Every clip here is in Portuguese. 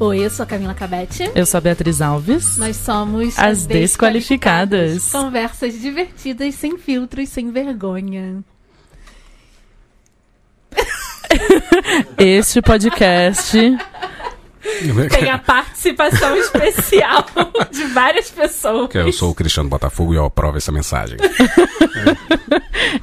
Oi, eu sou a Camila Cabete. Eu sou a Beatriz Alves. Nós somos As Desqualificadas. Conversas divertidas, sem filtros, sem vergonha. Este podcast Tem a participação especial de várias pessoas. Que eu sou o Cristiano Botafogo e eu aprovo essa mensagem.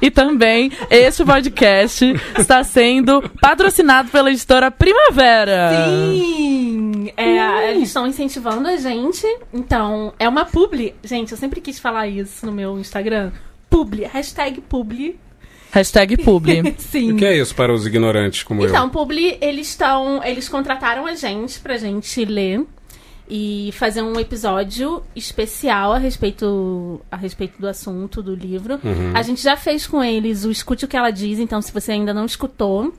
e também este podcast está sendo patrocinado pela editora Primavera. Sim! É, eles estão incentivando a gente. Então, é uma publi. Gente, eu sempre quis falar isso no meu Instagram. Publi. Hashtag publi. Hashtag publi. Sim. O que é isso para os ignorantes como Então, eu? Publi, eles estão. Eles contrataram a gente pra gente ler e fazer um episódio especial a respeito, a respeito do assunto do livro. Uhum. A gente já fez com eles o Escute o que ela diz, então se você ainda não escutou,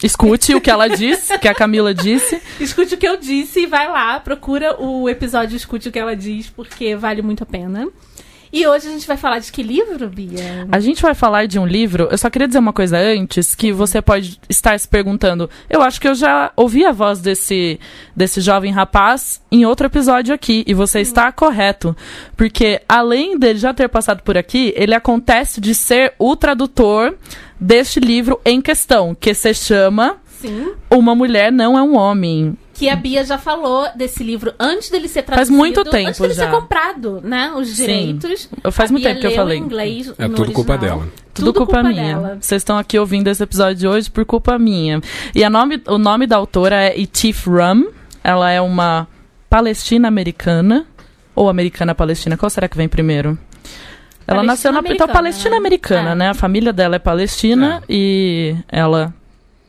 Escute o que ela disse, que a Camila disse. escute o que eu disse e vai lá, procura o episódio Escute o que ela diz, porque vale muito a pena. E hoje a gente vai falar de que livro, Bia? A gente vai falar de um livro. Eu só queria dizer uma coisa antes, que você pode estar se perguntando. Eu acho que eu já ouvi a voz desse, desse jovem rapaz em outro episódio aqui. E você está correto. Porque além dele já ter passado por aqui, ele acontece de ser o tradutor deste livro em questão, que se chama Sim. Uma Mulher Não é um Homem. Que a Bia já falou desse livro antes dele ser Faz traduzido. muito tempo Antes dele já. ser comprado, né? Os direitos. Faz A muito Bia tempo que eu falei. Inglês, É tudo culpa original. dela. Tudo, culpa, minha. dela. Vocês estão aqui ouvindo esse episódio de hoje por culpa minha. E a nome, o nome da autora é Itif Rum. Ela é uma palestina-americana. Ou americana-palestina. Qual será que vem primeiro? Ela nasceu na. Então, Palestina-americana, palestina-americana, né? né? A família dela é palestina É. e ela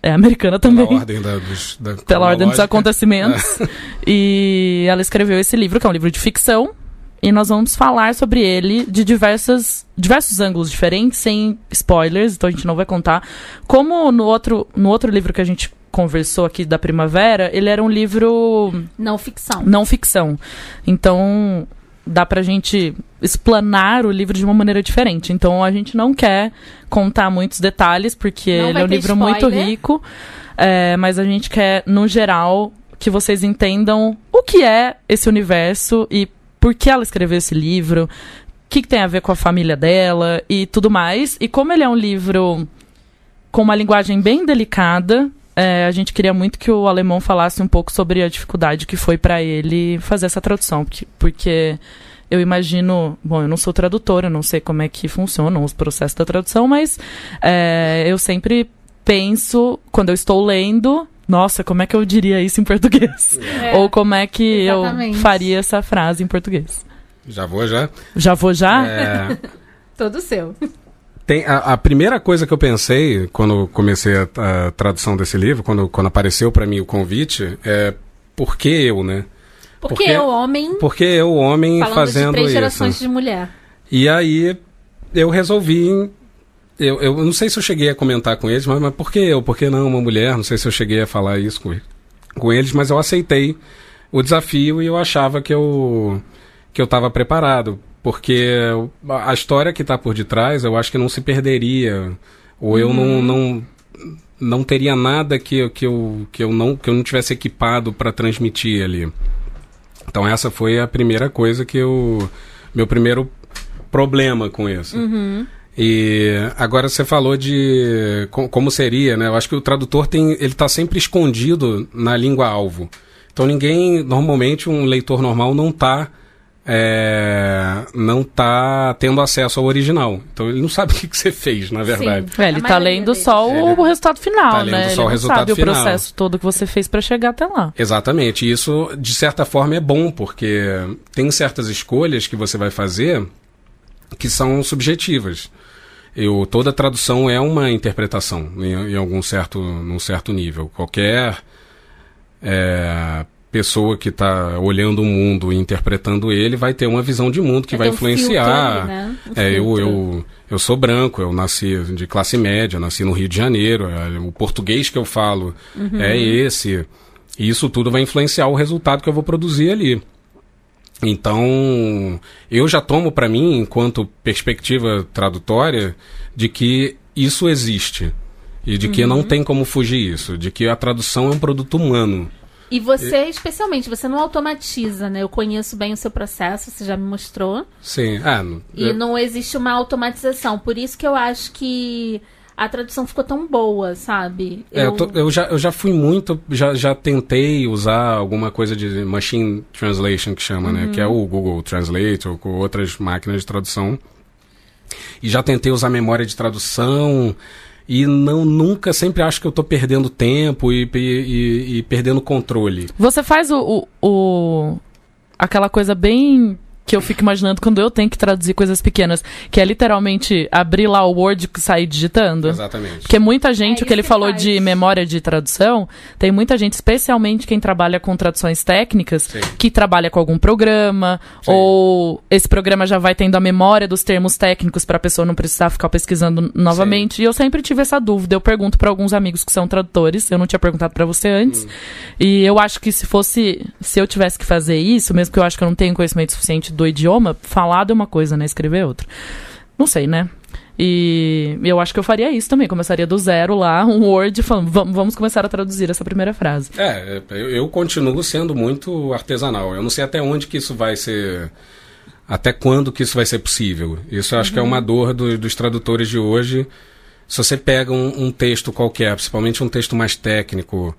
é americana também. Pela ordem da, dos, da pela ordem dos acontecimentos. e ela escreveu esse livro, que é um livro de ficção. E nós vamos falar sobre ele de diversas, diversos ângulos diferentes, sem spoilers, então a gente não vai contar. Como no outro, no outro livro que a gente conversou aqui da Primavera, ele era um livro Não ficção. não ficção. Então dá pra gente explanar o livro de uma maneira diferente. Então a gente não quer contar muitos detalhes, porque ele é um livro muito spoiler. rico. é, mas a gente quer, no geral, que vocês entendam o que é esse universo e por que ela escreveu esse livro, o que, que tem a ver com a família dela e tudo mais. E como ele é um livro com uma linguagem bem delicada, é, a gente queria muito que o alemão falasse um pouco sobre a dificuldade que foi para ele fazer essa tradução, porque, porque eu imagino, bom, eu não sou tradutora, eu não sei como é que funcionam os processos da tradução, mas é, eu sempre penso quando eu estou lendo, nossa, como é que eu diria isso em português? É, Ou como é que exatamente. eu faria essa frase em português? Já vou, já. Já vou já? É, Todo seu. Tem, a, a primeira coisa que eu pensei quando comecei a, a tradução desse livro, quando, quando apareceu para mim o convite, é por que eu, né? Porque, Porque- é o homem Por que eu, homem, falando fazendo de três isso? gerações de mulher. E aí eu resolvi. Eu, eu não sei se eu cheguei a comentar com eles, mas, mas por que eu? Por que não uma mulher? Não sei se eu cheguei a falar isso com, com eles, mas eu aceitei o desafio e eu achava que eu que eu estava preparado, porque a história que está por detrás, eu acho que não se perderia, ou eu não, não não teria nada que, eu- que eu que eu não que eu não tivesse equipado para transmitir ali. Então essa foi a primeira coisa que eu meu primeiro problema com isso. E agora você falou de co- como seria, né? Eu acho que o tradutor tem, ele está sempre escondido na língua alvo. Então ninguém, normalmente um leitor normal não está não tá tendo acesso ao original. Então ele não sabe o que, que você fez, na verdade. Sim. É, ele A tá lendo só o, o resultado final, Tá lendo né? só ele o não resultado sabe final. o processo todo que você fez pra chegar até lá. Exatamente. E isso, de certa forma, é bom, porque tem certas escolhas que você vai fazer que são subjetivas. Eu, toda tradução é uma interpretação em, em algum certo, num certo nível. Qualquer é, pessoa que está olhando o mundo e interpretando ele vai ter uma visão de mundo que vai, influenciar. filtro né? É, eu, eu, eu sou branco, eu nasci de classe média, nasci no Rio de Janeiro, é, o português que eu falo Uhum. é esse. E isso tudo vai influenciar o resultado que eu vou produzir ali. Então, eu já tomo para mim, enquanto perspectiva tradutória, de que isso existe. E de que Uhum. não tem como fugir isso. De que a tradução é um produto humano. E você, especialmente, você não automatiza, né? Eu conheço bem o seu processo, você já me mostrou. Sim. Ah, n- E eu- não existe uma automatização. Por isso que eu acho que a tradução ficou tão boa, sabe? É, eu, tô- eu já, eu já fui muito, já, já tentei usar alguma coisa de machine translation que chama, né? Que é o Google Translate ou com outras máquinas de tradução. E já tentei usar memória de tradução e não nunca, sempre acho que eu tô perdendo tempo e, e, e- perdendo controle. Você faz o, o, o- aquela coisa bem que eu fico imaginando quando eu tenho que traduzir coisas pequenas, que é literalmente abrir lá o Word e sair digitando. Exatamente. Porque muita gente, É o que ele que falou faz. de memória de tradução, tem muita gente, especialmente quem trabalha com traduções técnicas, Sim. que trabalha com algum programa, Sim. ou esse programa já vai tendo a memória dos termos técnicos para a pessoa não precisar ficar pesquisando novamente. E eu sempre tive essa dúvida. Eu pergunto para alguns amigos que são tradutores, eu não tinha perguntado para você antes. E eu acho que se fosse, se eu tivesse que fazer isso, mesmo que eu acho que eu não tenho conhecimento suficiente do idioma, falado é uma coisa, né? Escrever é outra. Não sei, né? E eu acho que eu faria isso também. Começaria do zero lá, um Word, falando, "Vam- vamos começar a traduzir essa primeira frase. É, eu, eu continuo sendo muito artesanal. Eu não sei até onde que isso vai ser. Até quando que isso vai ser possível. Isso eu acho que é uma dor do- dos tradutores de hoje. Se você pega um, um texto qualquer, principalmente um texto mais técnico,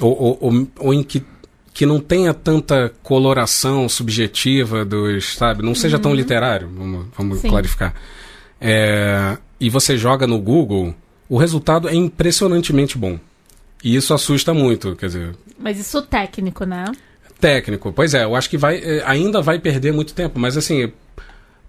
ou, ou, ou, ou em que, que não tenha tanta coloração subjetiva dos. Sabe? Não seja tão literário, vamos, vamos clarificar. É, e você joga no Google, o resultado é impressionantemente bom. E isso assusta muito, quer dizer, Mas isso técnico, né? técnico. Pois é, eu acho que vai, eh, ainda vai perder muito tempo, mas assim,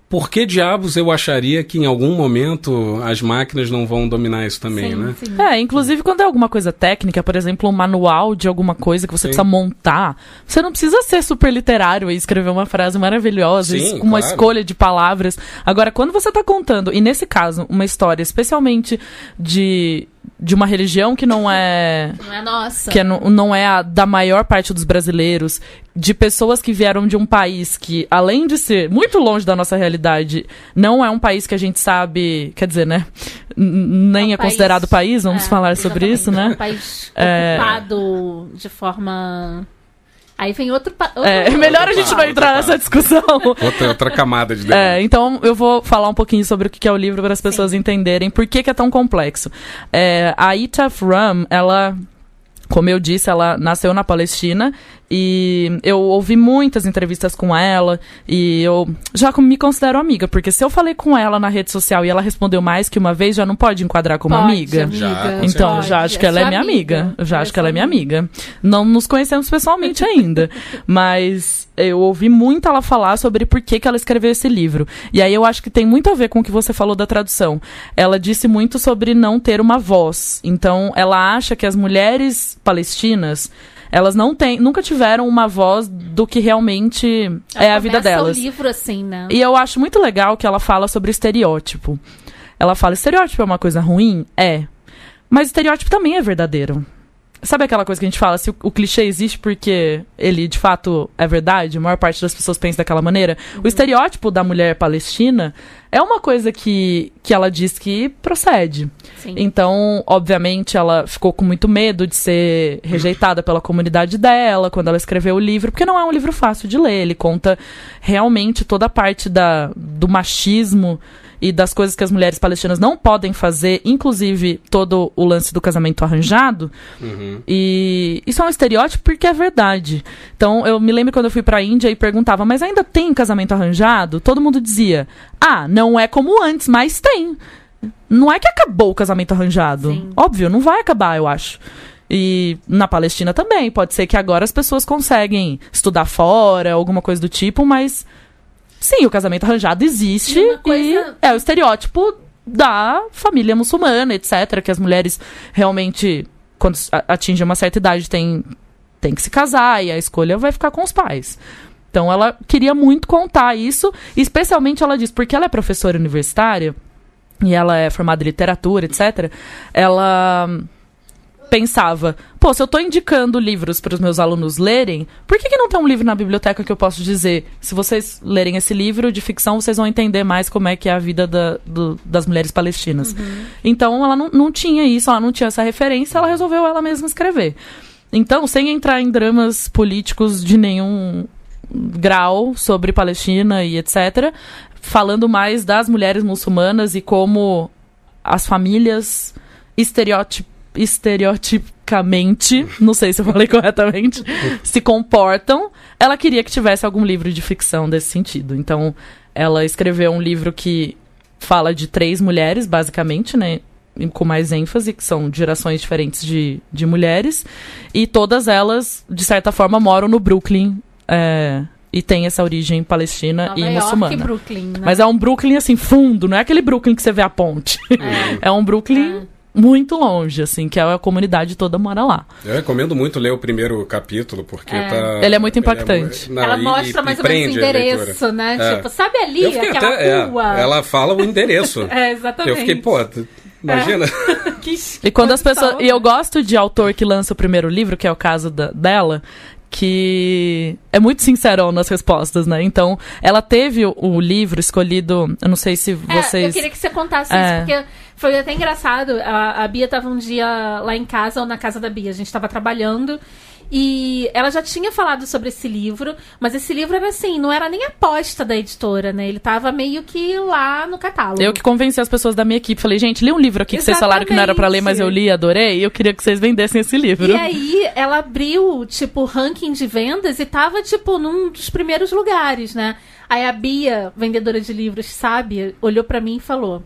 por que diabos eu acharia que em algum momento as máquinas não vão dominar isso também, sim, né? sim. É, inclusive quando é alguma coisa técnica, por exemplo, um manual de alguma coisa que você Sim. precisa montar, você não precisa ser super literário e escrever uma frase maravilhosa, Sim, com uma claro. escolha de palavras. Agora, quando você tá contando, e nesse caso, uma história especialmente de, de uma religião que não é Não é nossa. que é não é a da maior parte dos brasileiros, de pessoas que vieram de um país que, além de ser muito longe da nossa realidade, não é um país que a gente sabe, quer dizer, né? Nem É um é, país- considerado país, vamos É, falar sobre isso, É né? um país É. ocupado de forma. Aí vem outro. É, melhor a gente não entrar nessa discussão. Outra, outra camada de É, debate. então eu vou falar um pouquinho sobre o que é o livro para as pessoas entenderem por que, que é tão complexo. É, a Itaf Ram, ela, como eu disse, ela nasceu na Palestina e eu ouvi muitas entrevistas com ela e eu já me considero amiga, porque se eu falei com ela na rede social e ela respondeu mais que uma vez, já não pode enquadrar como Pode, amiga. Já, com Então, Pode, já acho que ela é sua minha amiga. Eu já É acho que ela é minha amiga. Não nos conhecemos pessoalmente ainda. Mas eu ouvi muito ela falar sobre por que, que ela escreveu esse livro. E aí eu acho que tem muito a ver com o que você falou da tradução. Ela disse muito sobre não ter uma voz. Então, ela acha que as mulheres palestinas. Elas não têm, nunca tiveram uma voz do que realmente é a vida delas. o livro assim, né? E eu acho muito legal que ela fala sobre estereótipo. Ela fala: estereótipo é uma coisa ruim? É. Mas estereótipo também é verdadeiro. Sabe aquela coisa que a gente fala, se o, o clichê existe porque ele de fato é verdade, a maior parte das pessoas pensa daquela maneira? O estereótipo da mulher palestina é uma coisa que, que ela diz que procede. Sim. Então, obviamente, ela ficou com muito medo de ser rejeitada pela comunidade dela quando ela escreveu o livro, porque não é um livro fácil de ler. Ele conta realmente toda a parte da, do machismo e das coisas que as mulheres palestinas não podem fazer, inclusive todo o lance do casamento arranjado. Uhum. E isso é um estereótipo porque é verdade. Então, eu me lembro quando eu fui pra Índia e perguntava, mas ainda tem casamento arranjado? Todo mundo dizia, ah, não é como antes, mas tem. Não é que acabou o casamento arranjado. Sim. Óbvio, não vai acabar, eu acho. E na Palestina também. Pode ser que agora as pessoas conseguem estudar fora, alguma coisa do tipo, mas. Sim, o casamento arranjado existe. E coisa- E é o estereótipo da família muçulmana, etc. Que as mulheres realmente, quando atingem uma certa idade, têm tem que se casar e a escolha vai ficar com os pais. Então ela queria muito contar isso, especialmente ela diz, porque ela é professora universitária e ela é formada em literatura, etc. Ela pensava, pô, se eu tô indicando livros para os meus alunos lerem, por que, que não tem um livro na biblioteca que eu posso dizer, se vocês lerem esse livro de ficção, vocês vão entender mais como é que é a vida da, do, das mulheres palestinas. Uhum. Então ela não, não tinha isso, ela não tinha essa referência, ela resolveu ela mesma escrever. Então, sem entrar em dramas políticos de nenhum grau sobre Palestina e etc., falando mais das mulheres muçulmanas e como as famílias estereotip estereotipicamente, não sei se eu falei corretamente, se comportam. Ela queria que tivesse algum livro de ficção desse sentido. Então, ela escreveu um livro que fala de três mulheres, basicamente, né? Com mais ênfase, que são gerações diferentes de, de mulheres. E todas elas, de certa forma, moram no Brooklyn, é, e tem essa origem palestina Nova e York muçulmana. e Brooklyn, né? Mas é um Brooklyn assim fundo, não é aquele Brooklyn que você vê a ponte. É, é um Brooklyn É. muito longe, assim, que a comunidade toda mora lá. Eu recomendo muito ler o primeiro capítulo, porque É. tá. Ele é muito impactante. mu- não, Ela e- mostra e- mais e ou menos o endereço, né? É. Tipo, sabe ali, aquela até- é, rua? ela fala o endereço. É, exatamente. Eu fiquei, pô, imagina. Que E quando as pessoas. E eu gosto de autor que lança o primeiro livro, que é o caso da- dela, que é muito sincerão nas respostas, né? Então, ela teve o, o livro escolhido. Eu não sei se É, vocês. eu queria que você contasse É. isso, porque foi até engraçado. A, a Bia tava um dia lá em casa, ou na casa da Bia, a gente tava trabalhando. E ela já tinha falado sobre esse livro, mas esse livro era assim, não era nem aposta da editora, né? Ele tava meio que lá no catálogo. Eu que convenci as pessoas da minha equipe. Falei, gente, li um livro aqui que vocês falaram que não era pra ler, mas eu li adorei. E eu queria que vocês vendessem esse livro. E aí, ela abriu, tipo, o ranking de vendas e tava, tipo, num dos primeiros lugares, né? Aí a Bia, vendedora de livros, sabe, olhou pra mim e falou: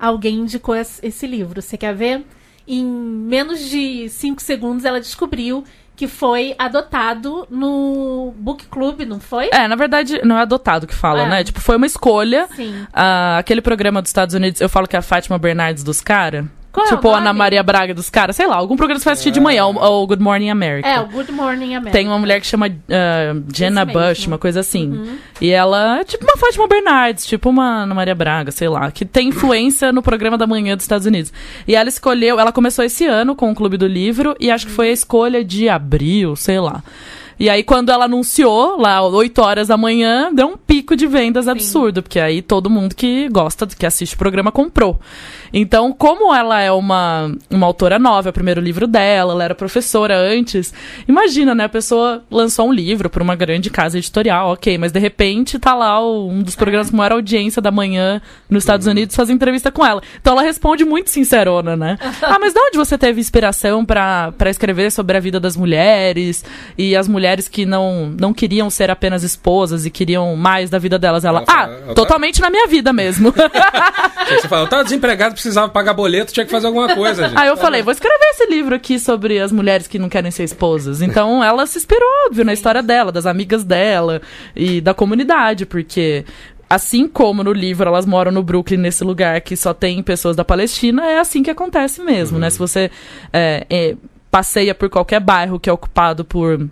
Alguém indicou es- esse livro, você quer ver? Em menos de cinco segundos, ela descobriu que foi adotado no Book Club, não foi? É, na verdade, não é adotado que fala, É. né? Tipo, foi uma escolha. Sim. Ah, aquele programa dos Estados Unidos, eu falo que é a Fátima Bernardes dos caras. Qual é o Tipo, a nome? Ana Maria Braga dos caras, sei lá, algum programa que você vai assistir de manhã, o, o Good Morning America. É, o Good Morning America. Tem uma mulher que chama ah, Jenna Esse mesmo. Bush, uma coisa assim. E ela é tipo uma Fátima Bernardes, tipo uma Ana Maria Braga, sei lá, que tem influência no programa da manhã dos Estados Unidos. E ela escolheu, ela começou esse ano com o Clube do Livro e acho que foi a escolha de abril, sei lá. E aí, quando ela anunciou, lá, 8 horas da manhã, deu um pico de vendas absurdo, porque aí todo mundo que gosta, que assiste o programa, comprou. Então, como ela é uma, uma autora nova, é o primeiro livro dela, ela era professora antes, imagina, né? A pessoa lançou um livro para uma grande casa editorial, ok, mas de repente tá lá o- um dos programas com maior audiência da manhã nos Estados Unidos fazendo entrevista com ela. Então ela responde muito sincerona, né? ah, mas de onde você teve inspiração para escrever sobre a vida das mulheres e as mulheres que não, não queriam ser apenas esposas e queriam mais da vida delas? Ela, Ela fala, ah, ela tá- totalmente na minha vida mesmo. Você fala, eu tava desempregado, precisava pagar boleto, tinha que fazer alguma coisa, gente. Aí eu falei, vou escrever esse livro aqui sobre as mulheres que não querem ser esposas. Então ela se inspirou, óbvio, na história dela, das amigas dela e da comunidade, porque assim como no livro elas moram no Brooklyn, nesse lugar que só tem pessoas da Palestina, é assim que acontece mesmo, né? Se você é, é, passeia por qualquer bairro que é ocupado por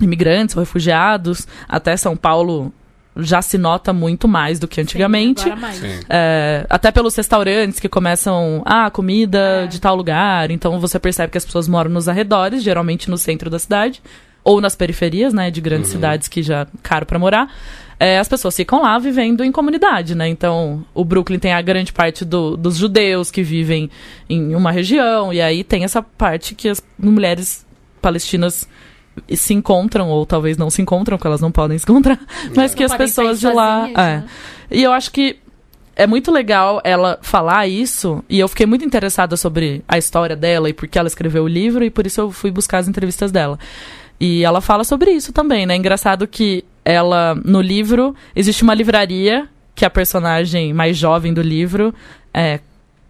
imigrantes ou refugiados, até São Paulo já se nota muito mais do que antigamente. Sim, agora mais. Sim. É, até pelos restaurantes que começam, ah, comida É. de tal lugar. Então você percebe que as pessoas moram nos arredores, geralmente no centro da cidade, ou nas periferias, né, de grandes cidades que já é caro pra morar. É, as pessoas ficam lá vivendo em comunidade, né? Então, o Brooklyn tem a grande parte do- dos judeus que vivem em uma região, e aí tem essa parte que as mulheres palestinas se encontram, ou talvez não se encontram, porque elas não podem se encontrar, mas que Não as podem pessoas de lá. sozinhas, é. né? E eu acho que é muito legal ela falar isso, e eu fiquei muito interessada sobre a história dela e por que ela escreveu o livro, e por isso eu fui buscar as entrevistas dela. E ela fala sobre isso também, né? Engraçado que ela, no livro, existe uma livraria que a personagem mais jovem do livro é,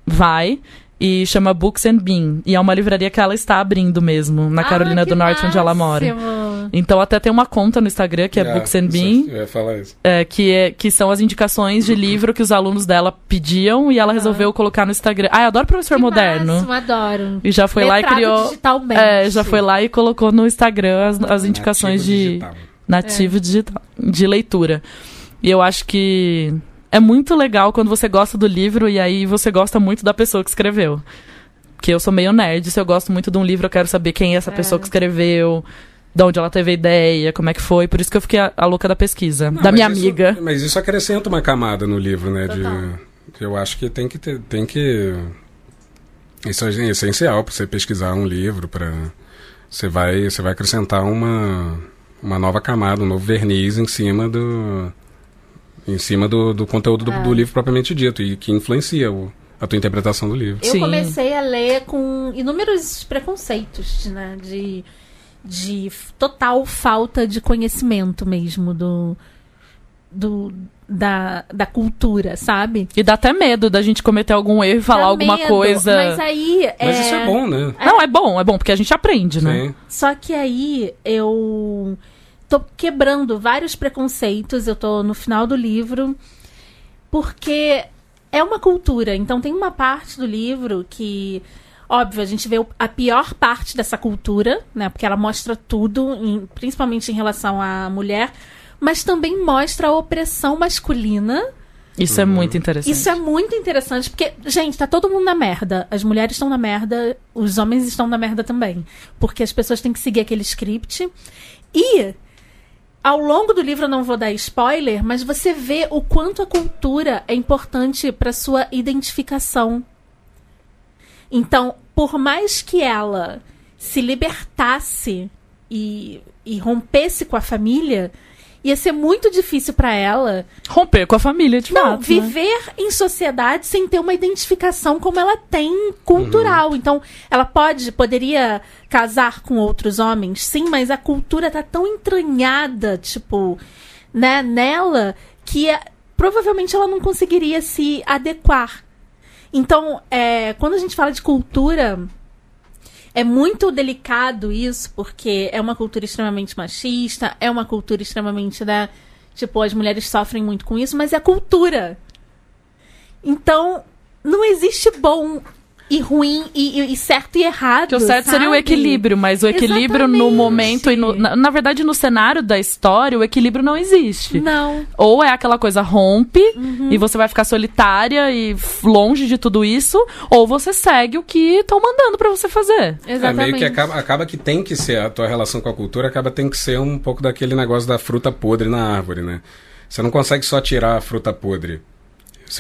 vai e chama Books and Bean. E é uma livraria que ela está abrindo mesmo, na Ah, Carolina que do Norte, onde ela mora. máximo. Então até tem uma conta no Instagram que é, Books and Bean, Eu ia falar isso. é, que, é, que são as indicações de livro que os alunos dela pediam e ela resolveu colocar no Instagram. Ah, eu adoro professor Que moderno. Máximo, adoro. E já foi lá e Letrado criou. digitalmente. É, já foi lá e colocou no Instagram as, as indicações Nativo de digital. nativo digital, de leitura. E eu acho que é muito legal quando você gosta do livro e aí você gosta muito da pessoa que escreveu. Porque eu sou meio nerd, se eu gosto muito de um livro, eu quero saber quem é essa pessoa que escreveu, de onde ela teve a ideia, como é que foi. Por isso que eu fiquei a, a louca da pesquisa, Não, da minha isso- amiga. Mas isso acrescenta uma camada no livro, né? De, eu acho que tem que ter, tem que isso é essencial para você pesquisar um livro, para você vai você vai acrescentar uma uma nova camada, um novo verniz em cima do em cima do, do conteúdo do, É. do livro propriamente dito e que influencia o, a tua interpretação do livro. Eu Sim. comecei a ler com inúmeros preconceitos, né? De, de total falta de conhecimento mesmo do, do da, da cultura, sabe? E dá até medo da gente cometer algum erro e falar Dá alguma medo, coisa. Mas aí. Mas isso é bom, né? Não, é bom, é bom, porque a gente aprende, né? Sim. Só que aí eu tô quebrando vários preconceitos, eu tô no final do livro, porque é uma cultura. Então tem uma parte do livro que, óbvio, a gente vê a pior parte dessa cultura, né? Porque ela mostra tudo, em- principalmente em relação à mulher, mas também mostra a opressão masculina. Isso é muito interessante. Isso é muito interessante, porque, gente, tá todo mundo na merda. As mulheres estão na merda, os homens estão na merda também. Porque as pessoas têm que seguir aquele script. E, ao longo do livro, eu não vou dar spoiler, mas você vê o quanto a cultura é importante para sua identificação. Então, por mais que ela se libertasse e, e rompesse com a família, ia ser muito difícil para ela Romper com a família, de não, fato. né? viver em sociedade sem ter uma identificação como ela tem cultural. Então, ela pode, poderia casar com outros homens, sim, mas a cultura tá tão entranhada, tipo, né, nela, que é- provavelmente ela não conseguiria se adequar. Então, é, quando a gente fala de cultura, é muito delicado isso, porque é uma cultura extremamente machista, é uma cultura extremamente, né? Tipo, as mulheres sofrem muito com isso, mas é cultura. Então, não existe bom e ruim e, e- e certo e errado. Que o certo seria o sabe? equilíbrio, mas o equilíbrio no Exatamente. momento e no, na, na verdade no cenário da história, o equilíbrio não existe. Não. Ou é aquela coisa rompe Uhum. e você vai ficar solitária e longe de tudo isso, ou você segue o que estão mandando pra você fazer. É Exatamente. meio que acaba, acaba que tem que ser, a tua relação com a cultura acaba tem que ser um pouco daquele negócio da fruta podre na árvore, né? Você não consegue só tirar a fruta podre.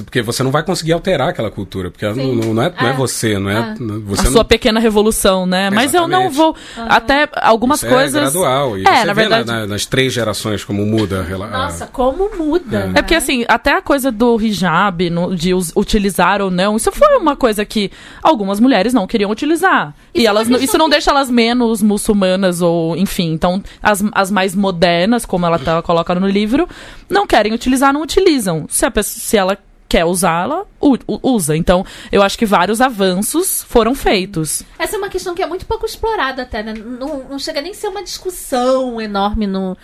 Porque você não vai conseguir alterar aquela cultura, porque não, não, é, não é É. você, não é. É. a Você sua não, pequena revolução, né? Mas eu não vou. Até algumas isso coisas. é gradual. E É, você na vê verdade. na- nas três gerações como muda a a- Nossa, como muda. É. né? É porque, assim, até a coisa do hijab, no- de us- utilizar ou não, isso foi uma coisa que algumas mulheres não queriam utilizar. E elas, isso não de- deixa elas menos muçulmanas ou, enfim. Então, as, as mais modernas, como ela tá, coloca no livro, não querem utilizar, não utilizam. Se, a pessoa, se ela quer usá-la, usa. Então, eu acho que vários avanços foram feitos. Essa é uma questão que é muito pouco explorada até, né? Não, não chega nem a ser uma discussão enorme no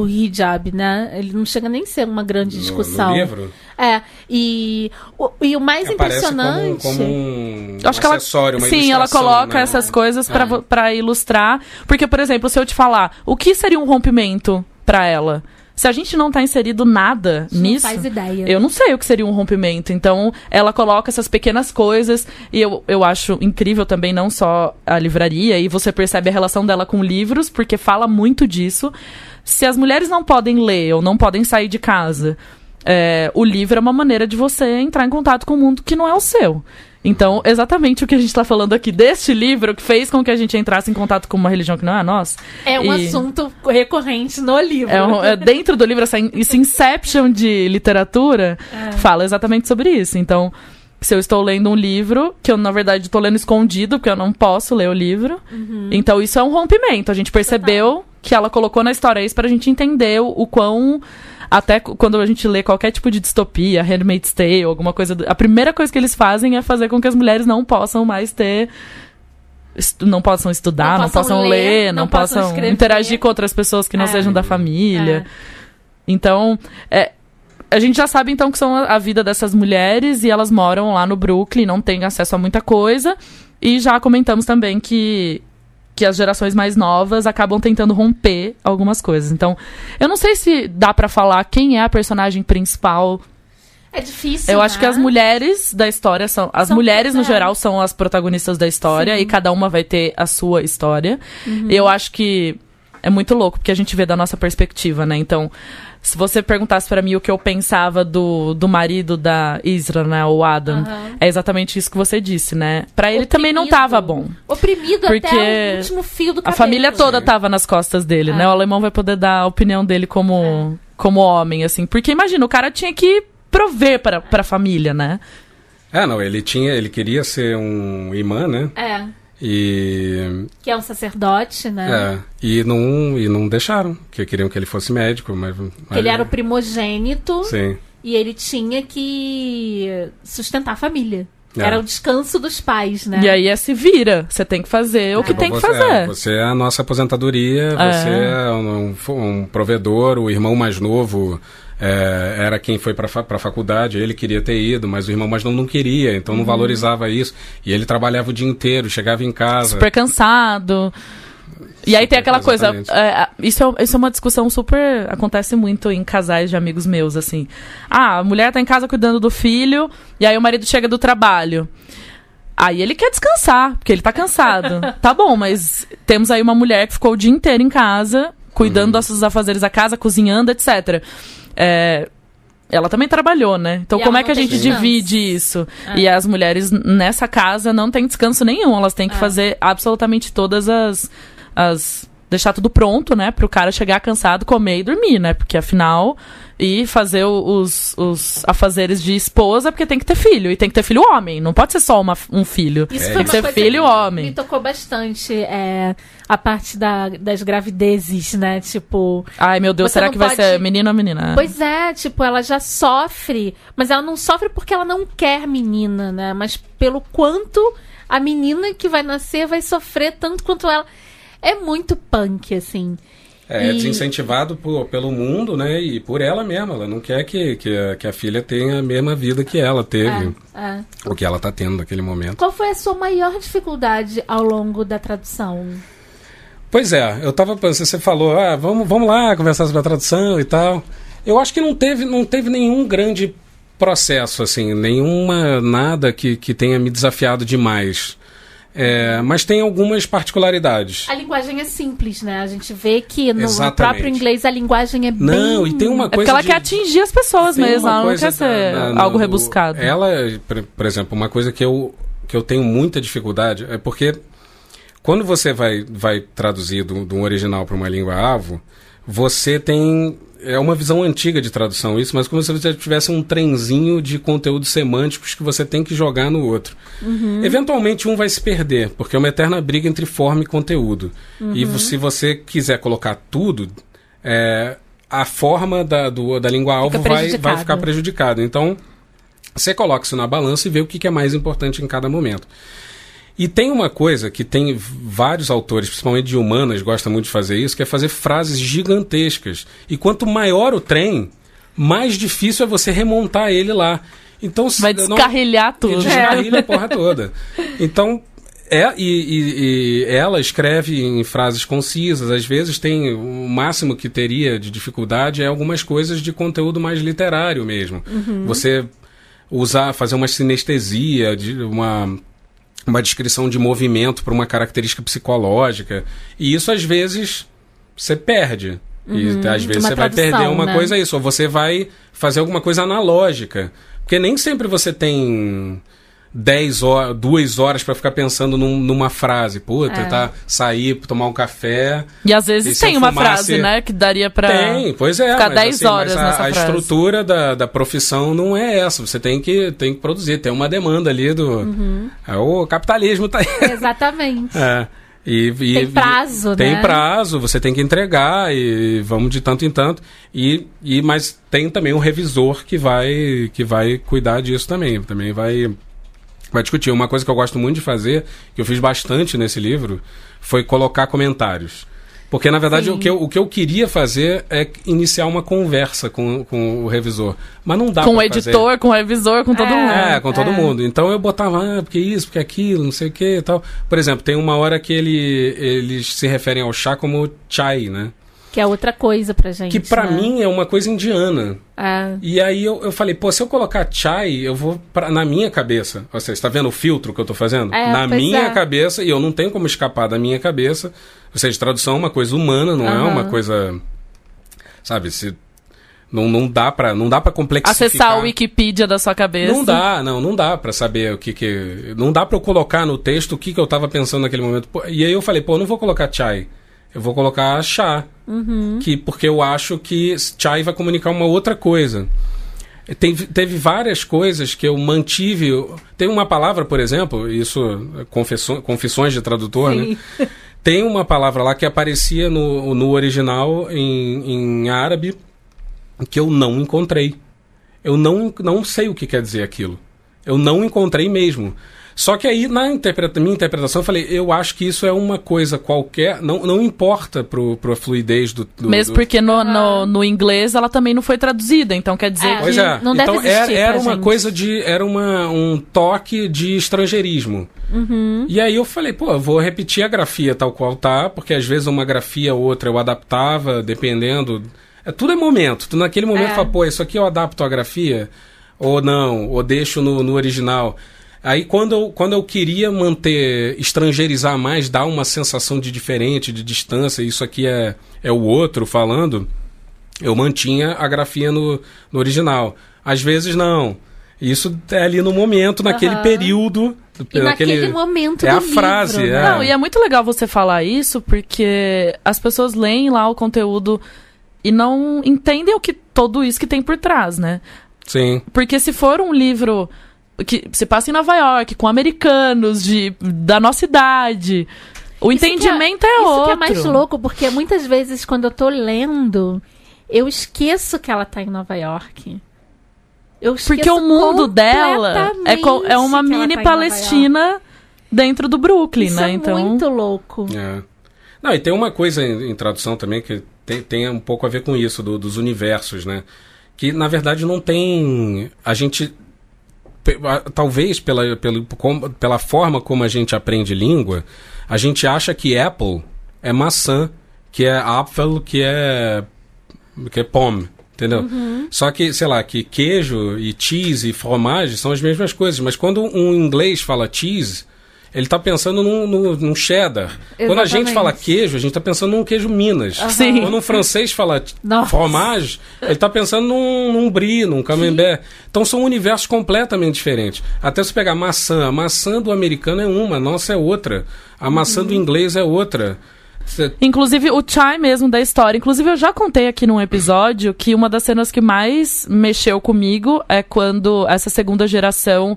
o hijab, né? Ele não chega nem a ser uma grande no- discussão. No, livro, É, e o, e o mais aparece como, impressionante... como um, Eu acho que ela, acessório, uma sim, ela coloca né? essas coisas pra É. pra ilustrar. Porque, por exemplo, se eu te falar, o que seria um rompimento pra ela? Se a gente não tá inserido nada não nisso, faz ideia. eu não sei o que seria um rompimento. Então, ela coloca essas pequenas coisas e eu, eu acho incrível também não só a livraria e você percebe a relação dela com livros, porque fala muito disso. Se as mulheres não podem ler ou não podem sair de casa, é, o livro é uma maneira de você entrar em contato com o mundo que não é o seu. Então, exatamente o que a gente está falando aqui deste livro que fez com que a gente entrasse em contato com uma religião que não é a nossa. É um E- assunto recorrente no livro. é um- é dentro do livro, essa esse Inception de literatura fala exatamente sobre isso. Então, se eu estou lendo um livro, que eu, na verdade, estou lendo escondido, porque eu não posso ler o livro. Então, isso é um rompimento. A gente percebeu que ela colocou na história isso pra gente entender o, o quão. Até quando a gente lê qualquer tipo de distopia, Handmaid's Tale, alguma coisa. do- a primeira coisa que eles fazem é fazer com que as mulheres não possam mais ter não possam estudar, Não não, possam possam ler, ler, não não, possam possam interagir com outras pessoas que não É. sejam da família. É. Então, é, a gente já sabe então que são a, a vida dessas mulheres e elas moram lá no Brooklyn, não têm acesso a muita coisa. E já comentamos também que que as gerações mais novas acabam tentando romper algumas coisas. Então, eu não sei se dá pra falar quem é a personagem principal. É difícil. Eu acho né? que as mulheres da história são. As São- mulheres, no é. geral, são as protagonistas da história Sim. e cada uma vai ter a sua história. Uhum. Eu acho que é muito louco, porque a gente vê da nossa perspectiva, né? Então, se você perguntasse pra mim o que eu pensava do, do marido da Isra, né? O Adam, Aham. é exatamente isso que você disse, né? Pra ele também não Oprimido. tava bom. Oprimido Porque até o último fio do A cabelo. família toda tava nas costas dele, É. né? O alemão vai poder dar a opinião dele como, como homem, assim. Porque imagina, o cara tinha que prover para pra família, né? É, não, ele tinha, ele queria ser um imã, né? É, E que é um sacerdote, né? é, e não e não deixaram, porque queriam que ele fosse médico, mas, Que ele era o primogênito Sim. e ele tinha que sustentar a família. É. Era o descanso dos pais, né? E aí é se vira. Você tem que fazer o que tem que você, fazer. é, você é a nossa aposentadoria, você é um, um- um provedor, o irmão mais novo é, era quem foi para a faculdade, ele queria ter ido, mas o irmão mais novo não queria, então Uhum. não valorizava isso. E ele trabalhava o dia inteiro, chegava em casa. Super cansado. E aí tem aquela coisa, é, isso, é, isso é uma discussão super. Acontece muito em casais de amigos meus, assim. Ah, a mulher tá em casa cuidando do filho, e aí o marido chega do trabalho. Aí ele quer descansar, porque ele tá cansado. tá bom, mas temos aí uma mulher que ficou o dia inteiro em casa, cuidando dos afazeres da casa, cozinhando, etc. É, ela também trabalhou, né? Então E como é que a gente descanso. divide isso? É. E as mulheres nessa casa não têm descanso nenhum. Elas têm que É. fazer absolutamente todas as, as. Deixar tudo pronto, né? Pro cara chegar cansado, comer e dormir, né? Porque afinal. E fazer os, os afazeres de esposa, porque tem que ter filho. E tem que ter filho homem. Não pode ser só uma- um filho. Isso É, tem que ser filho que homem. Me tocou bastante é, a parte da, das gravidezes, né? Tipo, Ai, meu Deus, será que vai pode- ser menino ou menina? Pois é, tipo, ela já sofre, mas ela não sofre porque ela não quer menina, né? Mas pelo quanto a menina que vai nascer vai sofrer tanto quanto ela. É muito punk, assim. É, E- desincentivado por- pelo mundo, né? E por ela mesma. Ela não quer que, que, a, que a filha tenha a mesma vida que ela teve, É, é. o que ela tá tendo naquele momento. Qual foi a sua maior dificuldade ao longo da tradução? Pois é, eu tava pensando, você falou, ah, vamos, vamos lá conversar sobre a tradução e tal. Eu acho que não teve, não teve nenhum grande processo, assim, nenhuma, nada que, que tenha me desafiado demais. É, mas tem algumas particularidades. A linguagem é simples, né? A gente vê que no Exatamente. próprio inglês a linguagem é bem... Não, e tem uma É porque coisa ela de- quer atingir as pessoas Tem mesmo. Ela não quer ser na- na- algo no- rebuscado. Ela, por, por exemplo, uma coisa que eu, que eu tenho muita dificuldade é porque quando você vai, vai traduzir do, do original para uma língua avo, você tem. É uma visão antiga de tradução isso, mas como se você tivesse um trenzinho de conteúdos semânticos que você tem que jogar no outro. Eventualmente um vai se perder, porque é uma eterna briga entre forma e conteúdo. E vo- se você quiser colocar tudo, é, a forma da, do- da língua alvo vai, vai prejudicado. ficar prejudicada. Então, você coloca isso na balança e vê o que é mais importante em cada momento. E tem uma coisa que tem vários autores, principalmente de humanas, gostam muito de fazer isso, que é fazer frases gigantescas. E quanto maior o trem, mais difícil é você remontar ele lá. Então, Vai não- descarrilhar ele tudo. descarrilha a porra toda. Então, é, e, e- e ela escreve em frases concisas, às vezes tem o máximo que teria de dificuldade é algumas coisas de conteúdo mais literário mesmo. Você usar, fazer uma sinestesia, de uma, uma descrição de movimento para uma característica psicológica. E isso às vezes você perde. E às vezes você vai perder uma né? coisa isso, ou você vai fazer alguma coisa analógica. Porque nem sempre você tem 10 horas, duas horas para ficar pensando num- numa frase. Puta, É. tá, sair, tomar um café. E às E vezes eu tem uma frase, né? Que daria pra. Tem, pois é. ficar mas, 10 assim, horas mas a, nessa a frase. estrutura da, da profissão não é essa. Você tem que, tem que produzir, tem uma demanda ali do. Uhum. É, o capitalismo tá aí. Exatamente. É. E, e- Tem prazo, e- Tem né? prazo, você tem que entregar e vamos de tanto em tanto. E, e mas tem também um revisor que vai que vai cuidar disso também, também vai vai discutir. Uma coisa que eu gosto muito de fazer, que eu fiz bastante nesse livro, foi colocar comentários. Porque, na verdade, o que, eu, o que eu queria fazer é iniciar uma conversa com, com o revisor. Mas não dá Com o editor, fazer. com o revisor, com todo É. mundo. É, com todo mundo. Então eu botava, ah, porque isso, porque aquilo, não sei o que e tal. Por exemplo, tem uma hora que ele, eles se referem ao chá como chai, né? Que é outra coisa pra gente. Que pra né? mim é uma coisa indiana. É. E aí eu, eu falei, pô, se eu colocar chai, eu vou pra, na minha cabeça. Ou seja, está vendo o filtro que eu tô fazendo? É, na minha é. cabeça, e eu não tenho como escapar da minha cabeça. Ou seja, tradução é uma coisa humana, não é Aham. uma coisa. Sabe, se. Não, não dá pra, não dá pra complexificar. Acessar o Wikipedia da sua cabeça. Não dá, não, não dá pra saber o que que. Não dá pra eu colocar no texto o que que eu tava pensando naquele momento. E aí eu falei, pô, eu não vou colocar chai. Eu vou colocar chá. Que, porque eu acho que chai vai comunicar uma outra coisa. Tem, teve várias coisas que eu mantive. Tem uma palavra, por exemplo, isso, confessões, confissões de tradutor, né? Sim. Tem uma palavra lá que aparecia no, no original em, em árabe que eu não encontrei. Eu não, não sei o que quer dizer aquilo. Eu não encontrei mesmo. Só que aí, na interpreta minha interpretação, eu falei, eu acho que isso é uma coisa qualquer, não, não importa pro, pro fluidez do. do Mesmo do- porque no, no, no inglês ela também não foi traduzida, então quer dizer É. que. Pois é. Não deve então existir era, era pra uma gente. coisa de. Era uma, um toque de estrangeirismo. Uhum. E aí eu falei, pô, eu vou repetir a grafia tal qual tá, porque às vezes uma grafia ou outra eu adaptava, dependendo. É, tudo é momento. Tu naquele momento É. fala, pô, isso aqui eu adapto a grafia, ou não, ou deixo no, no original. Aí quando eu, quando eu queria manter, estrangeirizar mais, dar uma sensação de diferente, de distância, isso aqui é, é o outro falando, eu mantinha a grafia no, no original. Às vezes não. Isso é ali no momento, naquele Aham. período. E naquele momento é do a frase, livro, é. né? Não, e é muito legal você falar isso, porque as pessoas leem lá o conteúdo e não entendem o que tudo isso que tem por trás, né? Sim. Porque se for um livro que se passa em Nova York, com americanos de, da nossa idade, o Isso que entendimento é, Isso outro. que é mais louco, porque muitas vezes quando eu tô lendo, eu esqueço que ela tá em Nova York. Eu Porque esqueço o mundo dela é, co- é uma ela mini tá. Palestina dentro do Brooklyn, Isso né? é então, muito louco. É. Não, e tem uma coisa em, em tradução também que tem, tem um pouco a ver com isso, do- dos universos, né? Que na verdade não tem. A gente. Talvez pela, como- pela forma como a gente aprende língua, a gente acha que Apple é maçã, que é Apfel, que é. que é pomme. Entendeu? Só que, sei lá, que queijo e cheese e fromage são as mesmas coisas. Mas quando um inglês fala cheese, ele tá pensando num, num, num cheddar. Quando a gente Exatamente. fala queijo, a gente tá pensando num queijo Minas. Sim. Quando um francês fala Nossa. fromage, ele tá pensando num, num brie, num camembert. Então são universos completamente diferentes. Até se pegar maçã, a maçã do americano é uma, a nossa é outra. A maçã Uhum. do inglês é outra. Inclusive, o chai mesmo da história. Inclusive, eu já contei aqui num episódio que uma das cenas que mais mexeu comigo é quando essa segunda geração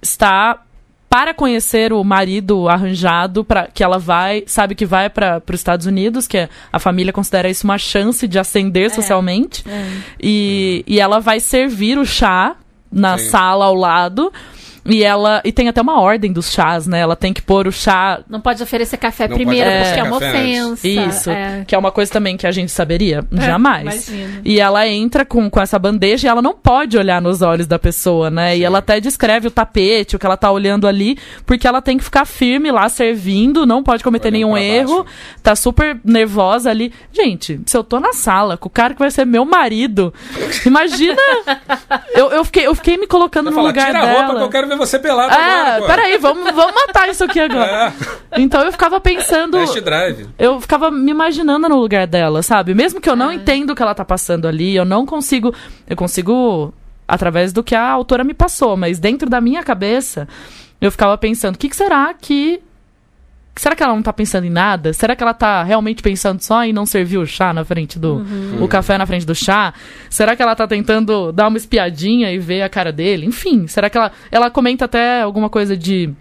está para conhecer o marido arranjado para que ela vai, sabe que vai para os Estados Unidos, que é- a família considera isso uma chance de ascender socialmente. É. E, e ela vai servir o chá na Sim. sala ao lado. E ela e tem até uma ordem dos chás, né? Ela tem que pôr o chá Não pode oferecer café Não primeiro, pode porque é uma ofensa. Isso, É. que é uma coisa também que a gente saberia? Jamais. imagino. E ela entra com, com essa bandeja e ela não pode olhar nos olhos da pessoa, né? E ela até descreve o tapete, o que ela tá olhando ali, porque ela tem que ficar firme lá servindo, não pode cometer Olhando nenhum erro, baixo. tá super nervosa ali. Gente, se eu tô na sala com o cara que vai ser meu marido, imagina. eu, eu, fiquei, eu fiquei me colocando Vai no falar, lugar tira dela. a roupa que eu quero ver você pelado É, agora, pô. peraí, vamos, vamos matar isso aqui agora. É, Então eu ficava pensando. test drive. Eu ficava me imaginando no lugar dela, sabe? Mesmo que eu não entenda o que ela tá passando ali, eu não consigo. Eu consigo através do que a autora me passou, mas dentro da minha cabeça, eu ficava pensando: o que, que será que. Será que ela não tá pensando em nada? Será que ela tá realmente pensando só em não servir o chá na frente do. o café na frente do chá? Será que ela tá tentando dar uma espiadinha e ver a cara dele? Enfim, será que ela. Ela comenta até alguma coisa de.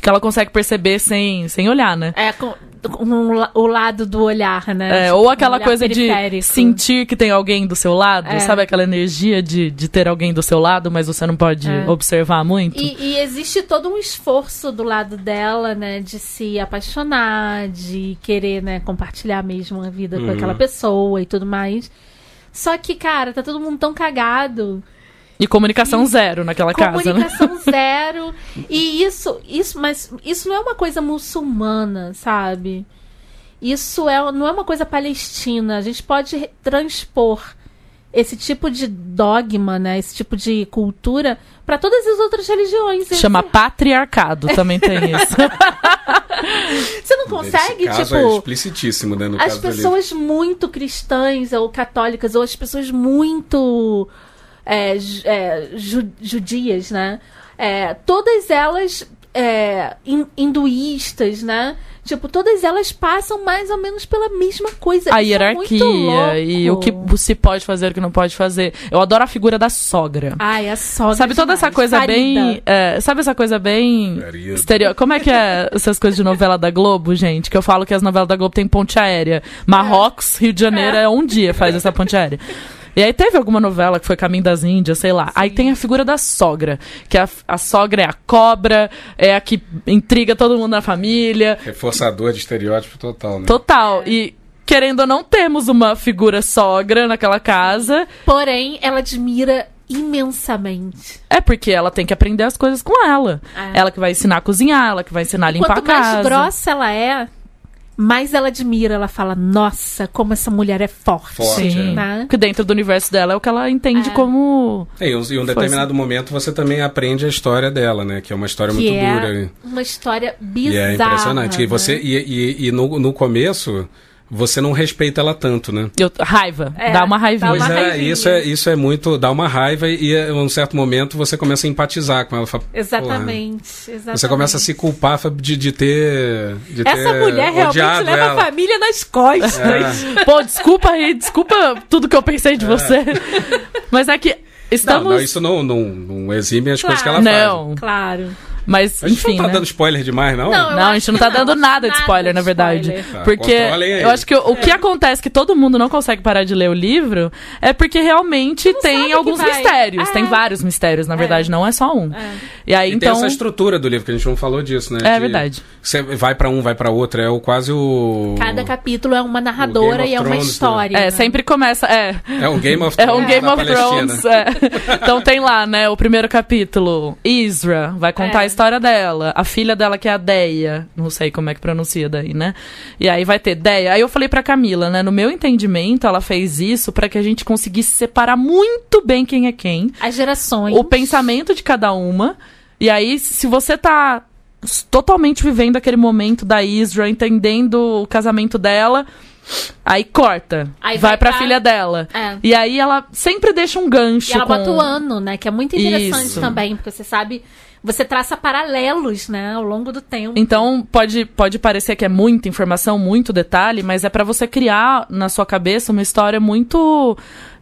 que ela consegue perceber sem, sem olhar, né? É, com- com la- o lado do olhar, né? É, Tipo, ou um aquela olhar coisa de periférico. sentir que tem alguém do seu lado, É. sabe aquela energia de, de ter alguém do seu lado, mas você não pode É. observar muito? E, e existe todo um esforço do lado dela, né, de se apaixonar, de querer, né, compartilhar mesmo a vida com Uhum. aquela pessoa e tudo mais. Só que, cara, tá todo mundo tão cagado. E comunicação zero naquela casa, né? Comunicação zero. E isso, isso, mas isso não é uma coisa muçulmana, sabe? Isso é, não é uma coisa palestina. A gente pode transpor esse tipo de dogma, né? Esse tipo de cultura para todas as outras religiões. Chama Esse- patriarcado, também tem isso. Você não consegue, Esse caso tipo. é explicitíssimo, né? No as pessoas muito cristãs ou católicas, ou as pessoas muito é, é, ju- judias, né? É, todas elas é, hin- hinduístas, né? Tipo, todas elas passam mais ou menos pela mesma coisa. A Isso é muito hierarquia e o que se pode fazer e o que não pode fazer. Eu adoro a figura da sogra. Ai, a sogra. Sabe toda essa demais. coisa Farida. bem. é, sabe essa coisa bem. Estereo... Como é que é essas coisas de novela da Globo, gente? Que eu falo que as novelas da Globo tem ponte aérea. Marrocos, Rio de Janeiro é, um dia faz essa ponte aérea. E aí teve alguma novela que foi Caminho das Índias, sei lá. Aí tem a figura da sogra. Que a, a sogra é a cobra, é a que intriga todo mundo na família. Reforçador de estereótipo total, né? Total. E querendo ou não, temos uma figura sogra naquela casa. Porém, ela admira imensamente. É porque ela tem que aprender as coisas com ela. É. Ela que vai ensinar a cozinhar, ela que vai ensinar a limpar Quanto a mais casa. grossa ela é, mais ela admira. Ela fala, nossa, como essa mulher é forte. Forte, Sim. é. Né? Porque dentro do universo dela é o que ela entende É. como. É, e um, e um determinado momento você também aprende a história dela, né? Que é uma história Que muito é dura. uma história E bizarra. é impressionante. E né? você e, e, e no, no começo você não respeita ela tanto, né? Eu- raiva. É, dá uma raivinha. Pois é, isso é, isso é muito. dá uma raiva e em um certo momento você começa a empatizar com ela. Fala. Exatamente, exatamente. Você começa a se culpar de, de ter. De Essa ter mulher realmente leva ela. a família nas costas. Pô, desculpa aí, desculpa tudo que eu pensei de você. Mas é que Não, estamos. não, isso não, não, não exime as coisas que ela Claro. faz. Não, Claro. Mas A gente enfim. não tá né? dando spoiler demais, não? Não, Não, a gente não tá dando nada de spoiler, na verdade. spoiler. Tá, porque eu acho que o, o que acontece que todo mundo não consegue parar de ler o livro é porque realmente tem alguns mistérios. É. Tem vários mistérios, na verdade, não é só um. É. E aí, E tem então. essa estrutura do livro que a gente não falou disso, né? É De- verdade. Você vai pra um, vai pra outro, é o quase o. Cada capítulo é uma narradora Game e é of uma Thrones, história. É, né? sempre começa. É, É um Game of É Thrones. um Game of Palestina. Thrones. é. Então tem lá, né, o primeiro capítulo. Isra vai contar É. a história dela. A filha dela que é a Deia. Não sei como é que pronuncia daí, né? E aí vai ter Deia. Aí eu falei pra Camila, né? No meu entendimento, ela fez isso pra que a gente conseguisse separar muito bem quem é quem. As gerações. O pensamento de cada uma. E aí, se você tá totalmente vivendo aquele momento da Isra, entendendo o casamento dela, aí corta. Aí vai vai pra pra- filha dela. É. E aí ela sempre deixa um gancho. E ela com... bota o ano, né? Que é muito interessante Isso. também, porque você sabe. Você traça paralelos, né? Ao longo do tempo. Então, pode, pode parecer que é muita informação, muito detalhe, mas é pra você criar na sua cabeça uma história muito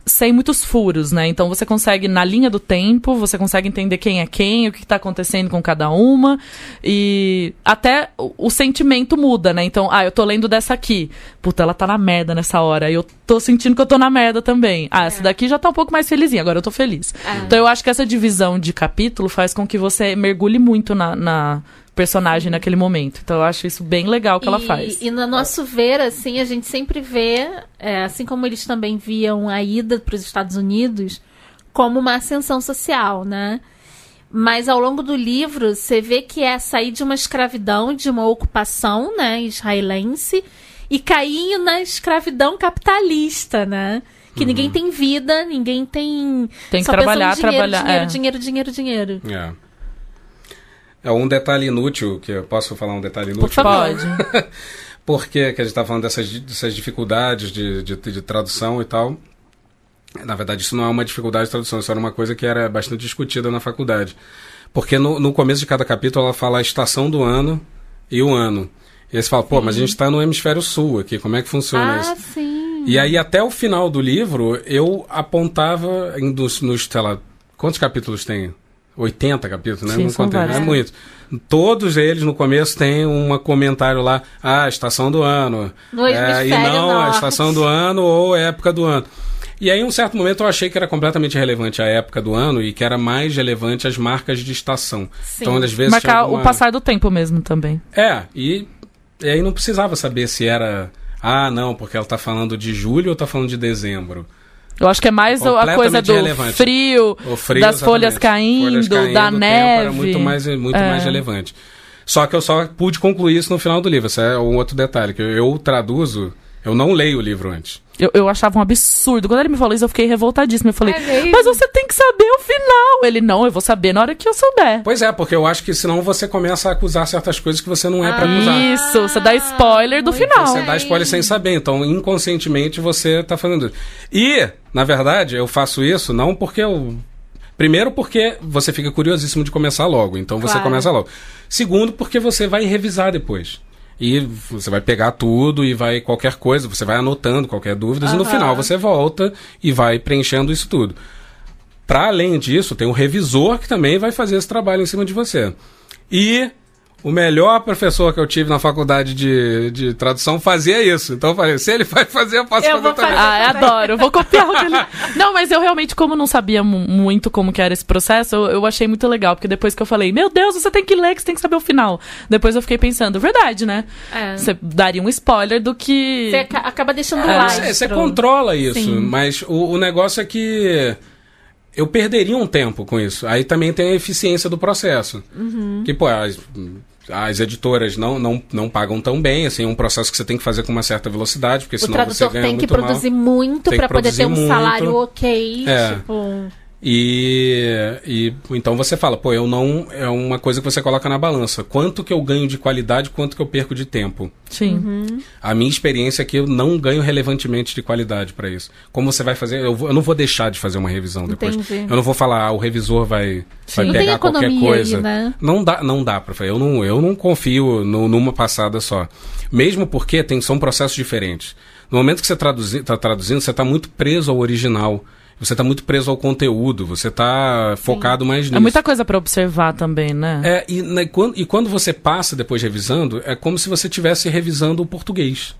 sem muitos furos, né? Então você consegue, na linha do tempo, você consegue entender quem é quem, o que tá acontecendo com cada uma. E até o, o sentimento muda, né? Então, ah, eu tô lendo dessa aqui. Puta, ela tá na merda nessa hora. E eu tô sentindo que eu tô na merda também. Ah, essa daqui já tá um pouco mais felizinha, agora eu tô feliz. É. Então eu acho que essa divisão de capítulo faz com que você mergulhe muito na, na personagem naquele momento. Então eu acho isso bem legal que ela e, faz. E no nosso ver, assim, a gente sempre vê, é, assim como eles também viam a ida para os Estados Unidos, como uma ascensão social, né? Mas ao longo do livro, você vê que é sair de uma escravidão, de uma ocupação, né, israelense, e cair na escravidão capitalista, né? Que ninguém tem vida, ninguém tem. Tem que só trabalhar, dinheiro, trabalhar, Dinheiro, é. dinheiro, dinheiro, dinheiro. É. É um detalhe inútil, que eu posso falar um detalhe inútil? Por favor. Pode. Porque que a gente está falando dessas, dessas dificuldades de, de, de tradução e tal. Na verdade, isso não é uma dificuldade de tradução, isso era uma coisa que era bastante discutida na faculdade. Porque no, no começo de cada capítulo ela fala a estação do ano e o ano. E aí você fala, pô, mas a gente está no hemisfério sul aqui, como é que funciona Ah, isso? sim. E aí, até o final do livro, eu apontava dos, nos, sei lá, quantos capítulos tem? 80 capítulos, né? Sim, não contei, é muito. Todos eles no começo tem um comentário lá, ah, estação do ano. No É, e hemisfério não a norte. estação do ano ou época do ano. E aí, em um certo momento, eu achei que era completamente relevante a época do ano e que era mais relevante as marcas de estação. Sim. Então, às vezes. tinha Marcar alguma- o passar do tempo mesmo também. É, e, e aí não precisava saber se era. Ah, não, porque ela tá falando de julho ou tá falando de dezembro. Eu acho que é mais a coisa do frio, frio, das folhas caindo, Folhas caindo, da neve. Era muito mais, muito É. mais relevante. Só que eu só pude concluir isso no final do livro. Esse é um outro detalhe, que eu, eu traduzo, eu não leio o livro antes. Eu, eu achava um absurdo. Quando ele me falou isso, eu fiquei revoltadíssima. Eu falei, É mas você tem que saber o final. Ele, não, eu vou saber na hora que eu souber. Pois é, porque eu acho que senão você começa a acusar certas coisas que você não é pra Ah, acusar. Isso, você dá spoiler do final. Você dá spoiler sem saber, então inconscientemente você tá fazendo isso. E, na verdade, eu faço isso não porque eu. Primeiro, porque você fica curiosíssimo de começar logo, então você Claro. começa logo. Segundo, porque você vai revisar depois. E você vai pegar tudo e vai qualquer coisa, você vai anotando qualquer dúvida, e no final você volta e vai preenchendo isso tudo. Para além disso, tem um revisor que também vai fazer esse trabalho em cima de você. E o melhor professor que eu tive na faculdade de, de tradução fazia isso. Então eu falei, se ele vai fazer, eu posso Eu fazer vou também. fazer. Ah, adoro. Eu vou copiar o dele. Não, mas eu realmente, como não sabia mu- muito como que era esse processo, eu, eu achei muito legal. Porque depois que eu falei, meu Deus, você tem que ler, que você tem que saber o final. Depois eu fiquei pensando, verdade, né? É. Você daria um spoiler do que... Você aca- acaba deixando É, lá. Você, você controla isso, Sim. mas o, o negócio é que eu perderia um tempo com isso. Aí também tem a eficiência do processo. Uhum. Que, pô, as, as editoras não, não, não pagam tão bem, assim, é um processo que você tem que fazer com uma certa velocidade, porque O senão você tradutor ganha tem que muito mal. produzir muito que poder ter um produzir salário muito. ok. É. Tipo, E, e então você fala, pô, eu não. É uma coisa que você coloca na balança. Quanto que eu ganho de qualidade, quanto que eu perco de tempo. Sim. Uhum. A minha experiência é que eu não ganho relevantemente de qualidade para isso. Como você vai fazer? Eu, vou- eu não vou deixar de fazer uma revisão depois. Entendi. Eu não vou falar, ah, o revisor vai, vai Não tem pegar qualquer economia aí, coisa. né? Não dá, não dá para fazer. Eu não, eu não confio no- numa passada só. Mesmo porque tem, são processos diferentes. No momento que você está traduzindo, você está muito preso ao original. Você está muito preso ao conteúdo. Você está focado mais nisso. É muita coisa pra observar também, né? É, e, né, quando, e quando você passa depois revisando, é como se você estivesse revisando o português.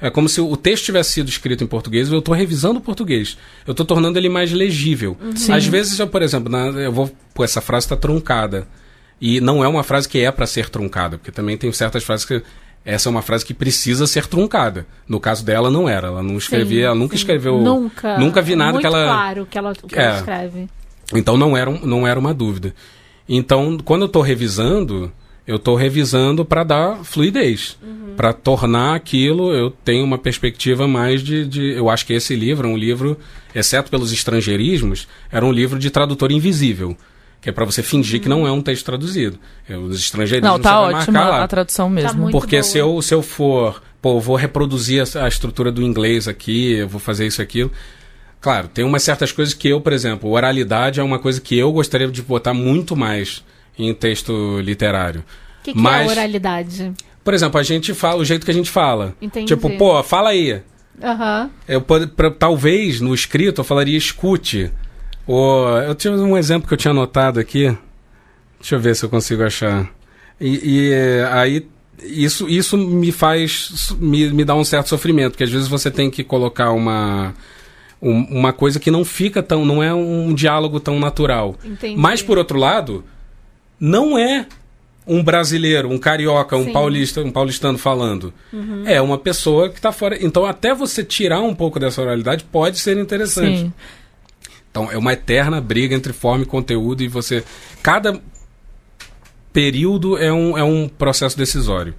É como se o texto tivesse sido escrito em português e eu estou revisando o português. Eu estou tornando ele mais legível. Sim. Às vezes, eu, por exemplo, na- eu vou. Pô, essa frase está truncada. E não é uma frase que é para ser truncada, porque também tem certas frases que. Essa é uma frase que precisa ser truncada. No caso dela, não era. Ela não escrevia, sim, ela nunca sim. escreveu. Nunca. Nunca vi nada Muito que ela. claro que ela, que É. ela escreve. Então não era, não era uma dúvida. Então, quando eu estou revisando, eu estou revisando para dar fluidez. Para tornar aquilo, eu tenho uma perspectiva mais de, de. Eu acho que esse livro é um livro, exceto pelos estrangeirismos, era um livro de tradutor invisível. Que é para você fingir que não é um texto traduzido. É, Os estrangeirismos Não, tá ótima marcar lá. a tradução mesmo. muito Porque boa. se eu, se eu for, pô, eu vou reproduzir a, a estrutura do inglês aqui, eu vou fazer isso e aquilo. Claro, tem umas certas coisas que eu, por exemplo, oralidade é uma coisa que eu gostaria de botar muito mais em texto literário. O que, que Mas- é oralidade? Por exemplo, a gente fala o jeito que a gente fala. Entendi. Tipo, pô, fala aí. Aham. Eu, pra- talvez no escrito eu falaria escute. Eu tinha um exemplo que eu tinha anotado aqui. Deixa eu ver se eu consigo achar. E, e, eh, aí isso, isso me faz. Me, me dá um certo sofrimento, porque às vezes você tem que colocar uma. um- uma coisa que não fica tão. não é um diálogo tão natural. Entendi. Mas, por outro lado, não é um brasileiro, um carioca, um Sim. Uhum. paulista, um paulistano falando. É uma pessoa que está fora. Então, até você tirar um pouco dessa oralidade pode ser interessante. Sim. Então, é uma eterna briga entre forma e conteúdo e você. Cada período é um, é um processo decisório.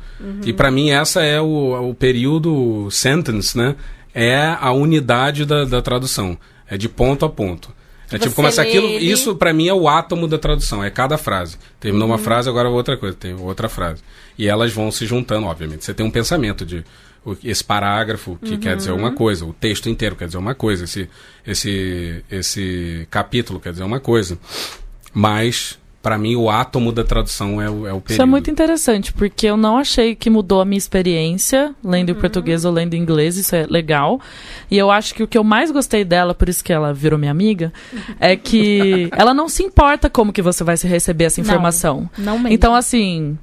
E para mim, essa é o, o período sentence, né? É a unidade da, da tradução. É de ponto a ponto. É tipo lê aquilo. ele- Isso para mim é o átomo da tradução. É cada frase. Terminou uma frase, agora outra coisa. Tem outra frase. E elas vão se juntando, obviamente. Você tem um pensamento de esse parágrafo que quer dizer uma coisa, o texto inteiro quer dizer uma coisa, esse, esse, esse capítulo quer dizer uma coisa. Mas para mim, o átomo da tradução é o, é o período. Isso é muito interessante, porque eu não achei que mudou a minha experiência lendo em Uhum. português ou lendo em inglês, isso é legal. E eu acho que o que eu mais gostei dela, por isso que ela virou minha amiga, é que ela não se importa como que você vai se receber essa Não. informação. Não mesmo. Então, assim,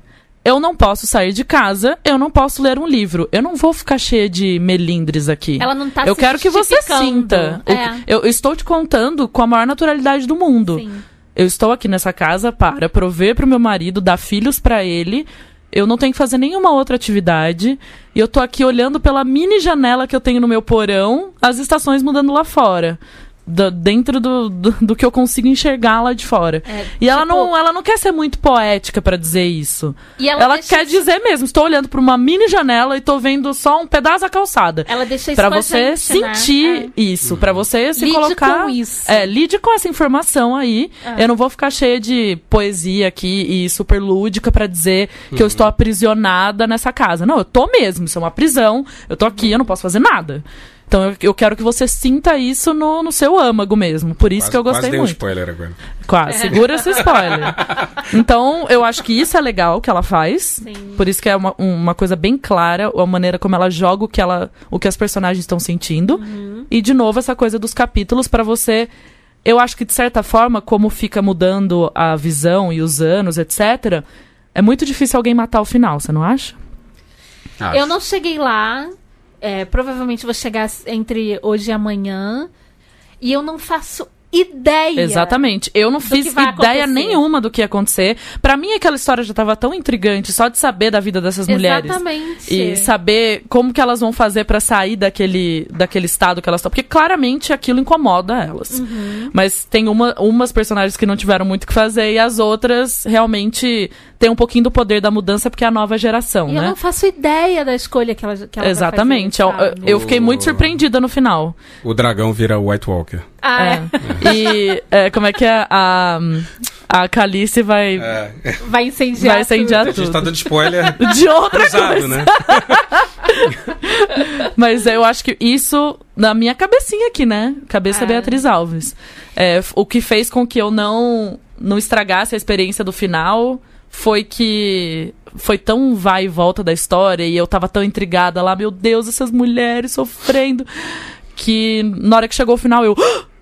eu não posso sair de casa, eu não posso ler um livro. Eu não vou ficar cheia de melindres aqui. ela não tá eu se quero que você sinta. É. Eu, eu estou te contando com a maior naturalidade do mundo. Sim. Eu estou aqui nessa casa para prover para o meu marido, dar filhos para ele. Eu não tenho que fazer nenhuma outra atividade. E eu tô aqui olhando pela mini janela que eu tenho no meu porão, as estações mudando lá fora. Da- dentro do, do, do que eu consigo enxergar lá de fora. É, E ela, tipo, não, ela não quer ser muito poética para dizer isso. E ela, Ela, deixa quer isso- dizer mesmo, estou olhando para uma mini janela e tô vendo só um pedaço da calçada. Ela deixa isso Pra com a você né? sentir isso, pra você se Lide colocar. com isso. É, lide com essa informação aí. É. Eu não vou ficar cheia de poesia aqui e super lúdica pra dizer que eu estou aprisionada nessa casa. Não, eu tô mesmo, isso é uma prisão. Eu tô aqui, eu não posso fazer nada. Então eu, eu quero que você sinta isso no, no seu âmago mesmo. Por isso Quase- que eu Quase gostei dei um muito. spoiler agora. Quase, segura esse spoiler. Então, eu acho que isso é legal que ela faz. Sim. Por isso que é uma, uma coisa bem clara, a maneira como ela joga o que, ela, o que as personagens estão sentindo. E, de novo, essa coisa dos capítulos pra você. Eu acho que, de certa forma, como fica mudando a visão e os anos, etc., é muito difícil alguém matar o final, você não acha? Acho. Eu não cheguei lá. É, provavelmente vou chegar entre hoje e amanhã. E eu não faço ideia. Exatamente. Eu não fiz ideia acontecer. nenhuma do que ia acontecer. Pra mim, aquela história já tava tão intrigante só de saber da vida dessas mulheres. Exatamente. E saber como que elas vão fazer pra sair daquele, daquele estado que elas estão. Porque claramente aquilo incomoda elas. Uhum. Mas tem uma, umas personagens que não tiveram muito o que fazer e as outras realmente têm um pouquinho do poder da mudança porque é a nova geração, E eu né? não faço ideia da escolha que ela, que ela Exatamente. Vai Eu- fazer, eu, eu fiquei muito surpreendida no final. O dragão vira White Walker. Ah, é. É. E é, como é que é? A, a Calice vai, É. Vai incendiar. vai incendiar A gente tudo. tá dando spoiler De outra cruzado, coisa. né? Mas eu acho que isso, na minha cabecinha aqui, né? Cabeça É. Beatriz Alves. É, o que fez com que eu não, não estragasse a experiência do final foi que foi tão vai e volta da história e eu tava tão intrigada lá, meu Deus, essas mulheres sofrendo, que na hora que chegou o final eu.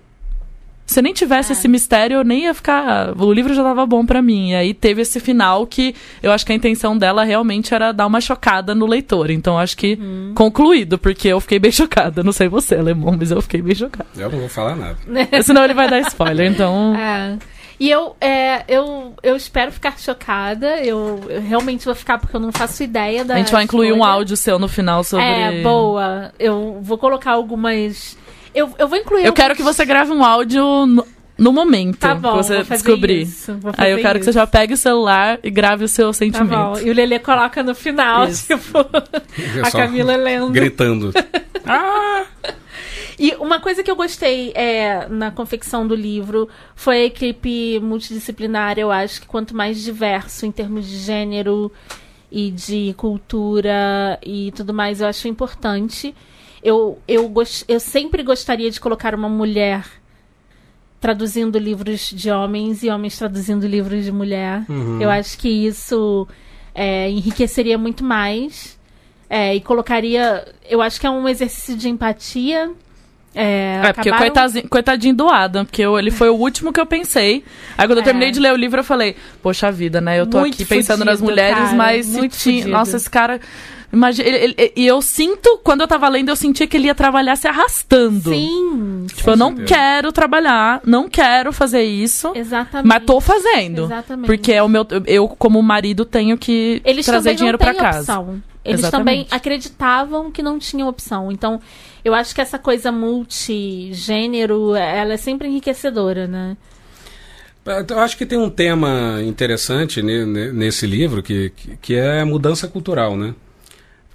Se nem tivesse É. esse mistério, eu nem ia ficar. O livro já tava bom pra mim. E aí teve esse final que eu acho que a intenção dela realmente era dar uma chocada no leitor. Então acho que Uhum. concluído, porque eu fiquei bem chocada. Não sei você, Alemão, mas eu fiquei bem chocada. Eu não vou falar nada. Senão ele vai dar spoiler, então. É. E eu, é, eu, eu espero ficar chocada. Eu, eu realmente vou ficar porque eu não faço ideia da. A gente vai incluir um escolha. áudio seu no final sobre. É, boa. Eu vou colocar algumas. Eu, eu vou incluir. Eu quero alguns- que você grave um áudio no, no momento Tá bom, que você vou fazer descobrir. isso, vou Aí eu quero que você isso. já pegue o celular e grave o seu Tá sentimento. bom. E o Lelê coloca no final, Isso. tipo, a Camila lendo. Gritando. E uma coisa que eu gostei é, na confecção do livro foi a equipe multidisciplinar. Eu acho que quanto mais diverso em termos de gênero e de cultura e tudo mais, eu acho importante. Eu, eu, eu sempre gostaria de colocar uma mulher traduzindo livros de homens e homens traduzindo livros de mulher. Uhum. Eu acho que isso é, enriqueceria muito mais. É, e colocaria. Eu acho que é um exercício de empatia. É, É, porque acabaram- coitadinho, coitadinho do Adam, porque eu- ele foi o último que eu pensei. Aí quando eu É. terminei de ler o livro, eu falei, poxa vida, né? Eu tô Muito aqui pensando fudido, nas mulheres, cara, mas se fudido. Nossa, esse cara. Imagina, ele- ele- e eu sinto, quando eu tava lendo, eu sentia que ele ia trabalhar se arrastando. Sim, Tipo, eu não certeza. quero trabalhar, não quero fazer isso, exatamente. mas tô fazendo. Exatamente. Porque é o meu, eu, como marido, tenho que Eles trazer dinheiro têm casa. opção. Eles Exatamente. também acreditavam que não tinham opção. Então, eu acho que essa coisa multigênero, ela é sempre enriquecedora, né? Eu acho que tem um tema interessante ne- ne- nesse livro que, que, que é a mudança cultural, né?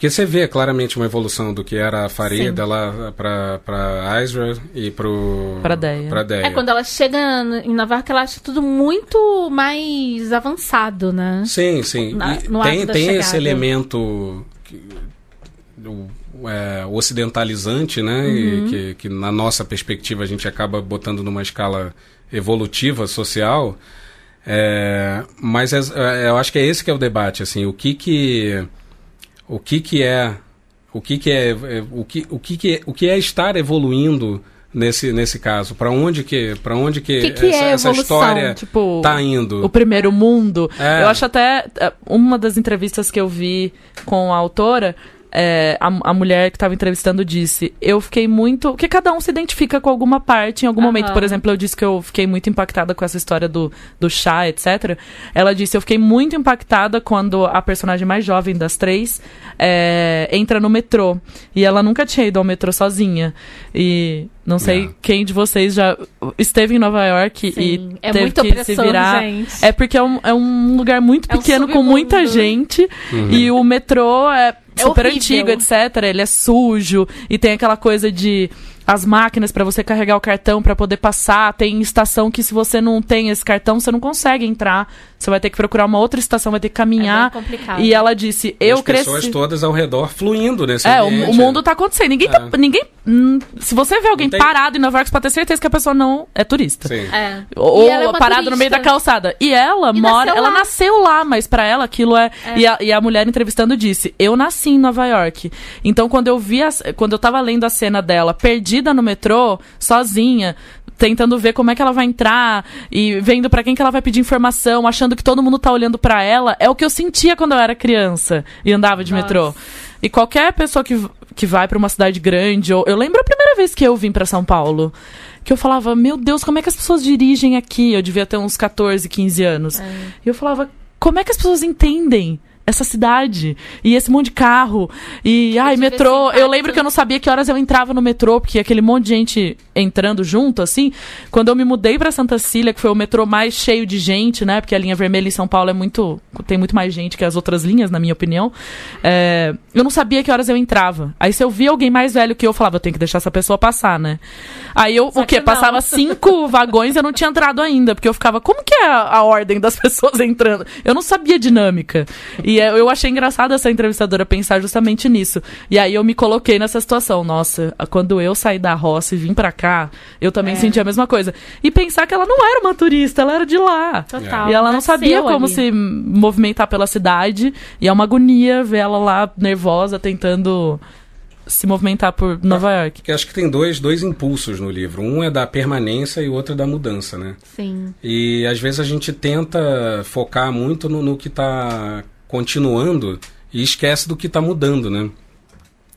Porque você vê claramente uma evolução do que era a Farida lá para Isra e pro Pra Deia. pra Deia. É, quando ela chega em Navarra, que ela acha tudo muito mais avançado, né? Sim, sim. Na- no tem tem chegada. esse elemento que- do, é, ocidentalizante, né? E Uhum. que, que na nossa perspectiva a gente acaba botando numa escala evolutiva social. É, mas é- é- eu acho que é esse que é o debate, assim, o que que o que que é o que que é, é, o que o que que é, o que é estar evoluindo nesse nesse caso? Para onde que para onde que, Que que essa, é essa história Tipo, tá indo? o primeiro mundo. É. Eu acho até é, uma das entrevistas que eu vi com a autora. É, a, a mulher que estava entrevistando disse: Eu fiquei muito. Porque cada um se identifica com alguma parte em algum Aham. momento. Por exemplo, eu disse que eu fiquei muito impactada com essa história do, do chá, etc. Ela disse: Eu fiquei muito impactada quando a personagem mais jovem das três é, entra no metrô. E ela nunca tinha ido ao metrô sozinha. E não sei É. quem de vocês já esteve em Nova York Sim, e é teve muito que se opressor, virar. gente. É porque é um, é um lugar muito É um pequeno com muita gente Uhum. e o metrô é É super antigo, etc. Ele é sujo e tem aquela coisa de as máquinas pra você carregar o cartão pra poder passar. Tem estação que se você não tem esse cartão, você não consegue entrar. Você vai ter que procurar uma outra estação, vai ter que caminhar. É bem complicado. e ela disse: "Eu as pessoas cresci todas ao redor fluindo nesse é, o, ambiente. o mundo tá acontecendo. Ninguém tá. É. Ninguém. Hum, se você vê alguém tem- parado em Nova York, você pode ter certeza que a pessoa não é turista. Sim. É. Ou é uma parado no meio da turista. calçada. E ela E mora. nasceu Ela lá. nasceu lá, mas pra ela aquilo é. E, a, e a mulher entrevistando disse: Eu nasci em Nova York. Então, quando eu vi. a- quando eu tava lendo a cena dela, perdida no metrô, sozinha. Tentando ver como é que ela vai entrar e vendo pra quem que ela vai pedir informação, achando que todo mundo tá olhando pra ela, é o que eu sentia quando eu era criança e andava de Nossa. metrô. E qualquer pessoa que, que vai pra uma cidade grande, ou eu lembro a primeira vez que eu vim pra São Paulo, que eu falava, meu Deus, como é que as pessoas dirigem aqui? Eu devia ter uns 14, 15 anos. É. E eu falava, como é que as pessoas entendem essa cidade? E esse monte de carro. E, ai, metrô. Eu lembro que eu não sabia que horas eu entrava no metrô, porque aquele monte de gente entrando junto, assim. Quando eu me mudei pra Santa Cília, que foi o metrô mais cheio de gente, né? Porque a linha vermelha em São Paulo é muito. tem muito mais gente que as outras linhas, na minha opinião. É, eu não sabia que horas eu entrava. Aí se eu via alguém mais velho que eu, eu falava, eu tenho que deixar essa pessoa passar, né? Aí eu, Só o quê? que. Passava cinco vagões e eu não tinha entrado ainda, porque eu ficava, como que é a, ordem das pessoas entrando? Eu não sabia a dinâmica. E eu achei engraçado essa entrevistadora pensar justamente nisso. E aí eu me coloquei nessa situação. Nossa, quando eu saí da roça e vim pra cá, eu também É. senti a mesma coisa. E pensar que ela não era uma turista, ela era de lá. Total. E ela não Nasceu sabia como ali. se movimentar pela cidade. E é uma agonia ver ela lá nervosa, tentando se movimentar por Nova York. Que acho que tem dois, dois impulsos no livro. Um é da permanência e o outro é da mudança, né? Sim. E às vezes a gente tenta focar muito no, no que está continuando e esquece do que está mudando, né?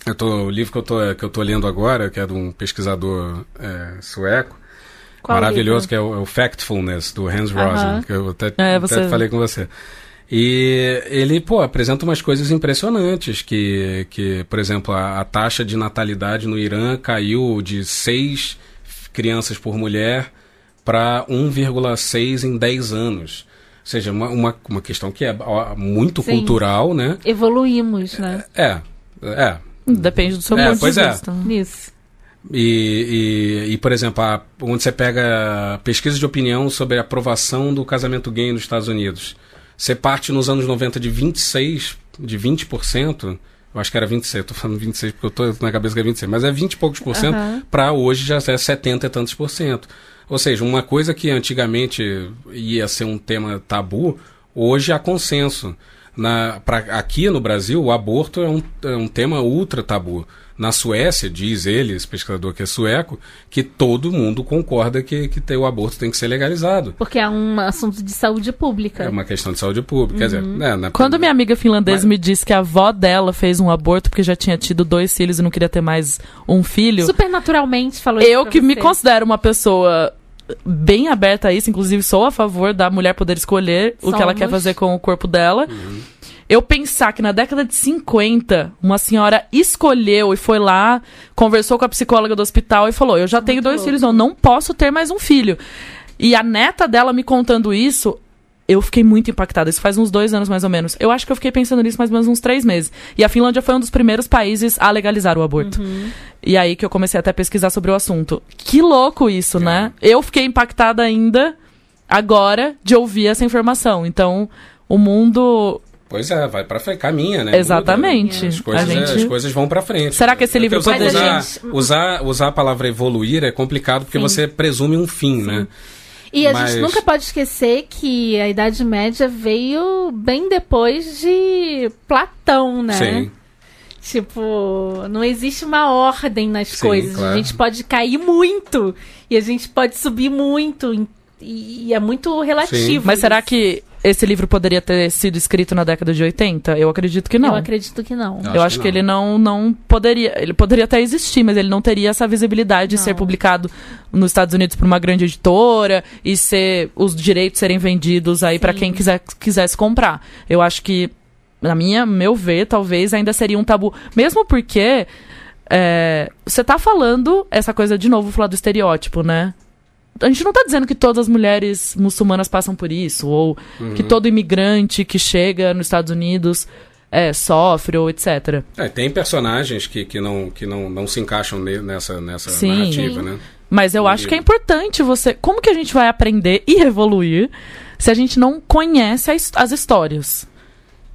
Eu tô, o livro que eu, tô, que eu tô lendo agora, que é de um pesquisador é, sueco, Qual maravilhoso, livro? que é o, é o Factfulness, do Hans Aham. Rosling, que eu até, É, até você- falei com você. E ele, pô, apresenta umas coisas impressionantes, que, que por exemplo, a, a taxa de natalidade no Irã caiu de 6 crianças por mulher para 1,6 em 10 anos. Ou seja, uma, uma, uma questão que é muito Sim. cultural, né? Evoluímos, né? É, é. Depende do seu É, ponto pois de é. vista. Nisso. E, e, e, por exemplo, a- onde você pega pesquisa de opinião sobre a aprovação do casamento gay nos Estados Unidos. Você parte nos anos 90 de 26, de 20%, eu acho que era 26, eu tô falando 26 porque eu tô na cabeça que é 26, mas é 20 e poucos por cento, Aham. para hoje já é 70 e tantos por cento. Ou seja, uma coisa que antigamente ia ser um tema tabu, hoje há consenso. Na, pra, aqui no Brasil, o aborto é um, é um tema ultra tabu. Na Suécia, diz ele, esse pesquisador que é sueco, que todo mundo concorda que, que ter, o aborto tem que ser legalizado. Porque é um assunto de saúde pública. É uma questão de saúde pública. Quer dizer, né, na- Quando minha amiga finlandesa Mas- me disse que a avó dela fez um aborto porque já tinha tido dois filhos e não queria ter mais um filho, Supernaturalmente falou isso eu pra que me você. considero uma pessoa bem aberta a isso, inclusive sou a favor da mulher poder escolher o que ela quer Somos. fazer com o corpo dela. Eu pensar que na década de 50, uma senhora escolheu e foi lá, conversou com a psicóloga do hospital e falou: Eu já tenho dois louco. filhos, eu não posso ter mais um filho. E a neta dela me contando isso, eu fiquei muito impactada. Isso faz uns dois anos mais ou menos. Eu acho que eu fiquei pensando nisso mais ou menos uns três meses. E a Finlândia foi um dos primeiros países a legalizar o aborto. E aí que eu comecei até a pesquisar sobre o assunto. Que louco isso, né? Eu fiquei impactada ainda agora de ouvir essa informação. Então, o mundo. Pois é, vai pra frente, caminha, né? Exatamente. Muda. As coisas, A gente- as coisas vão pra frente. Será que esse livro Porque poderia- usar, gente- usar, usar a palavra evoluir é complicado porque Sim. você presume um fim, né? E a Mas- gente nunca pode esquecer que a Idade Média veio bem depois de Platão, né? Sim. Tipo, não existe uma ordem nas Sim, coisas. claro. A gente pode cair muito e a gente pode subir muito. e- E é muito relativo. Mas será que esse livro poderia ter sido escrito na década de 80? Eu acredito que não. Eu acredito que não. Eu Acho acho que que, não. ele não, não poderia. Ele poderia até existir, mas ele não teria essa visibilidade de Não. ser publicado nos Estados Unidos por uma grande editora e ser os direitos serem vendidos aí pra Sim. quem quiser, quisesse comprar. Eu acho que, na minha, meu ver, talvez ainda seria um tabu. Mesmo porque é, você tá falando essa coisa de novo, falar do estereótipo, né? A gente não tá dizendo que todas as mulheres muçulmanas passam por isso, ou que todo imigrante que chega nos Estados Unidos é, sofre, ou etc. É, tem personagens que, que, não, que não, não se encaixam ne- nessa, nessa Sim. narrativa, né? Mas eu acho que é importante você. Como que a gente vai aprender e evoluir se a gente não conhece as, as histórias?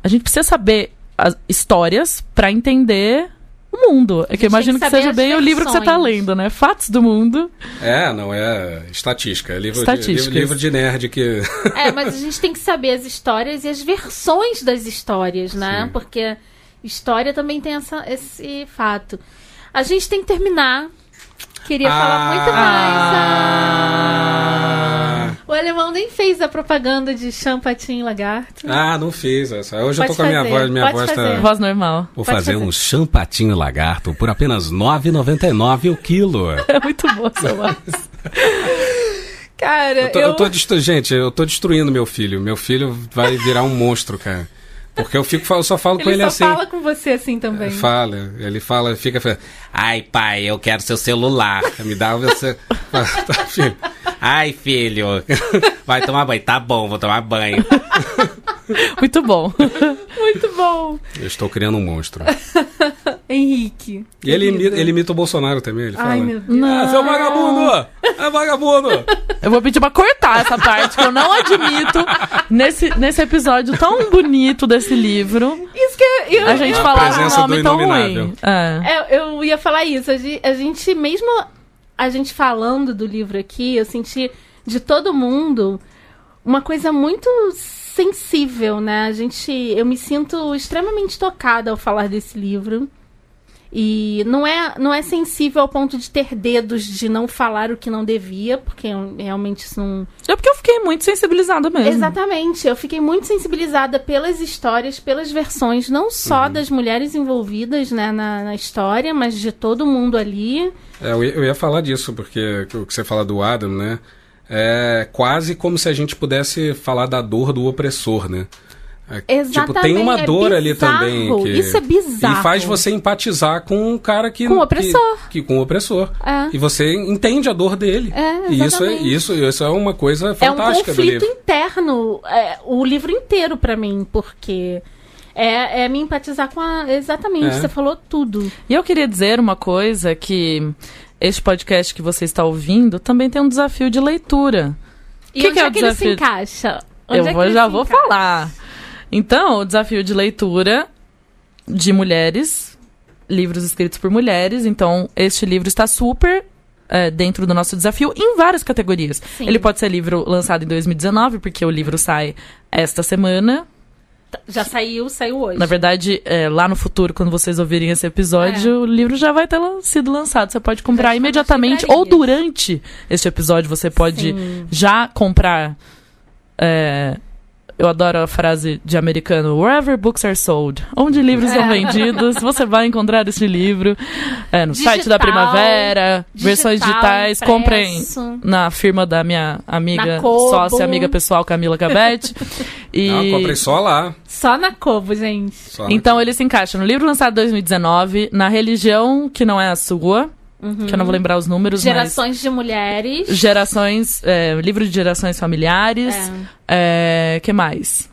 A gente precisa saber as histórias pra entender o mundo. É que eu imagino que, que seja bem o livro que você tá versões. lendo, né? Fatos do mundo. É, não é estatística. É livro. De, livro, livro de nerd que. É, mas a gente tem que saber as histórias e as versões das histórias, né? Sim. Porque história também tem essa, esse fato. A gente tem que terminar. Queria falar muito mais. Ah. O alemão nem fez a propaganda de champatinho lagarto. Ah, não fiz essa. Hoje eu Pode tô com a minha voz. Minha pode voz fazer. tá. Voz normal. Vou Pode fazer, fazer. um champatinho lagarto por apenas R$ 9,99 o quilo. É muito boa essa voz. Cara, Eu tô, eu tô destru- Gente, eu tô destruindo meu filho. Meu filho vai virar um monstro, cara. Porque eu fico, eu só falo com ele ele só assim. fala com você assim também. Fala, ele fala, fica falando, ai pai, eu quero seu celular, me dá o meu celular. tá, filho. Ai filho, vai tomar banho, tá bom, vou tomar banho. Muito bom. Muito bom. Eu estou criando um monstro. Henrique. E ele imita, ele imita o Bolsonaro também, ele fala. Ai, meu Deus. Ah, seu vagabundo! É vagabundo! Eu vou pedir pra cortar essa parte que eu não admito nesse, nesse episódio tão bonito desse livro. Isso que eu, eu, A gente falar um nome tão ruim. É. É, eu ia falar isso. A gente, a gente, mesmo a gente falando do livro aqui, eu senti de todo mundo uma coisa muito sensível, né? A gente, eu me sinto extremamente tocada ao falar desse livro. E não é, não é sensível ao ponto de ter dedos de não falar o que não devia, porque realmente isso não, É porque eu fiquei muito sensibilizada mesmo. Exatamente. Eu fiquei muito sensibilizada pelas histórias, pelas versões, não só das mulheres envolvidas né, na, na história, mas de todo mundo ali. É, eu, ia, eu ia falar disso, porque o que você fala do Adam, né? É quase como se a gente pudesse falar da dor do opressor, né? É, Tipo, tem uma Exatamente, é dor ali bizarro. também. Que, Isso é bizarro. E faz você empatizar com um cara que. Com o opressor. Que, que- com o opressor. É. E você entende a dor dele. É, e isso é, exatamente. isso, isso é uma coisa É um fantástica do conflito livro. interno, é, o livro inteiro pra mim, porque é, é me empatizar com a. Exatamente, É. você falou tudo. E eu queria dizer uma coisa que este podcast que você está ouvindo também tem um desafio de leitura. E Que onde que é é o que ele se encaixa? Onde eu é que vou- ele já se vou encaixa? falar. Então, o desafio de leitura de mulheres, livros escritos por mulheres. Então, este livro está super é, dentro do nosso desafio em várias categorias. Sim. Ele pode ser livro lançado em 2019, porque o livro sai esta semana. Já saiu, saiu hoje. Na verdade, é, lá no futuro, quando vocês ouvirem esse episódio, o livro já vai ter sido lançado. Você pode comprar É. Imediatamente ou durante este episódio. Você pode Sim. já comprar. é, eu adoro a frase de americano: Wherever books are sold. Onde livros são É. vendidos, você vai encontrar esse livro. É, no site da Digital, Primavera, versões digital, digitais. Comprem na firma da minha amiga, sócia, amiga pessoal Camila Cabete. e... Não, comprei só lá. Só na Kobo, gente. Só Então ele se encaixa no livro lançado em 2019, na religião que não é a sua, que eu não vou lembrar os números, Gerações de mulheres. mas gerações, é, livro de gerações familiares, é, que mais?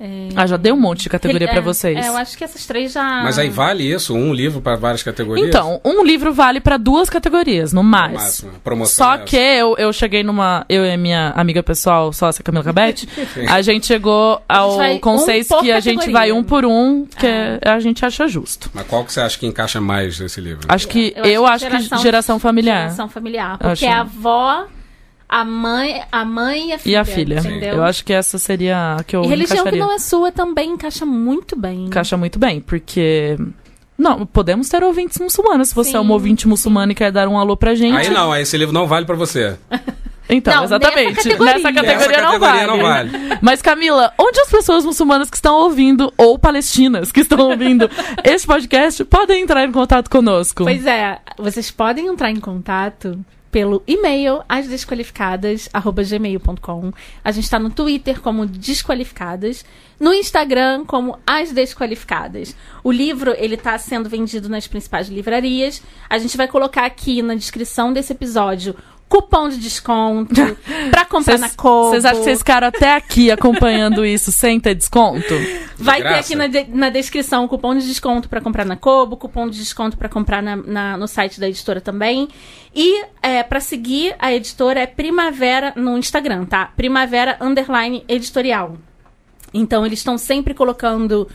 É. Ah, já dei um monte de categoria É, pra vocês. É, eu acho que essas três já. Mas aí vale isso? Um livro para várias categorias? Então, um livro vale pra duas categorias, no No mais. máximo. A promoção Só é que eu, eu cheguei numa. Eu e a minha amiga pessoal, sócia Camila Cabete, a gente chegou ao um conceito por que a gente vai um por um, que a gente acha justo. Mas qual que você acha que encaixa mais nesse livro? Acho que Eu eu acho acho que que geração familiar. Geração familiar. Porque acho- a avó. A mãe, a mãe e a filha. E a filha. Entendeu? Eu acho que essa seria a que eu e religião que encaixaria. não é sua também encaixa muito bem. Encaixa muito bem, porque. Não, podemos ter ouvintes muçulmanos. Se você Sim, é um ouvinte muçulmano e quer dar um alô pra gente. Aí não, aí esse livro não vale pra você. Então, Não, exatamente. nessa categoria. Nessa categoria, Essa não, categoria vale. não vale. Mas, Camila, onde as pessoas muçulmanas que estão ouvindo, ou palestinas que estão ouvindo esse podcast, podem entrar em contato conosco? Pois é, vocês podem entrar em contato pelo e-mail asdesqualificadas@gmail.com. A gente está no Twitter como Desqualificadas, no Instagram como As Desqualificadas. O livro ele está sendo vendido nas principais livrarias. A gente vai colocar aqui na descrição desse episódio cupom de desconto para comprar na Kobo. Vocês acham que vocês ficaram até aqui acompanhando isso sem ter desconto? Vai ter aqui na, de- na descrição o cupom de desconto para comprar na Kobo, cupom de desconto para comprar na- na- no site da editora também. E é, para seguir a editora é Primavera no Instagram, tá? Primavera Underline Editorial. Então eles estão sempre colocando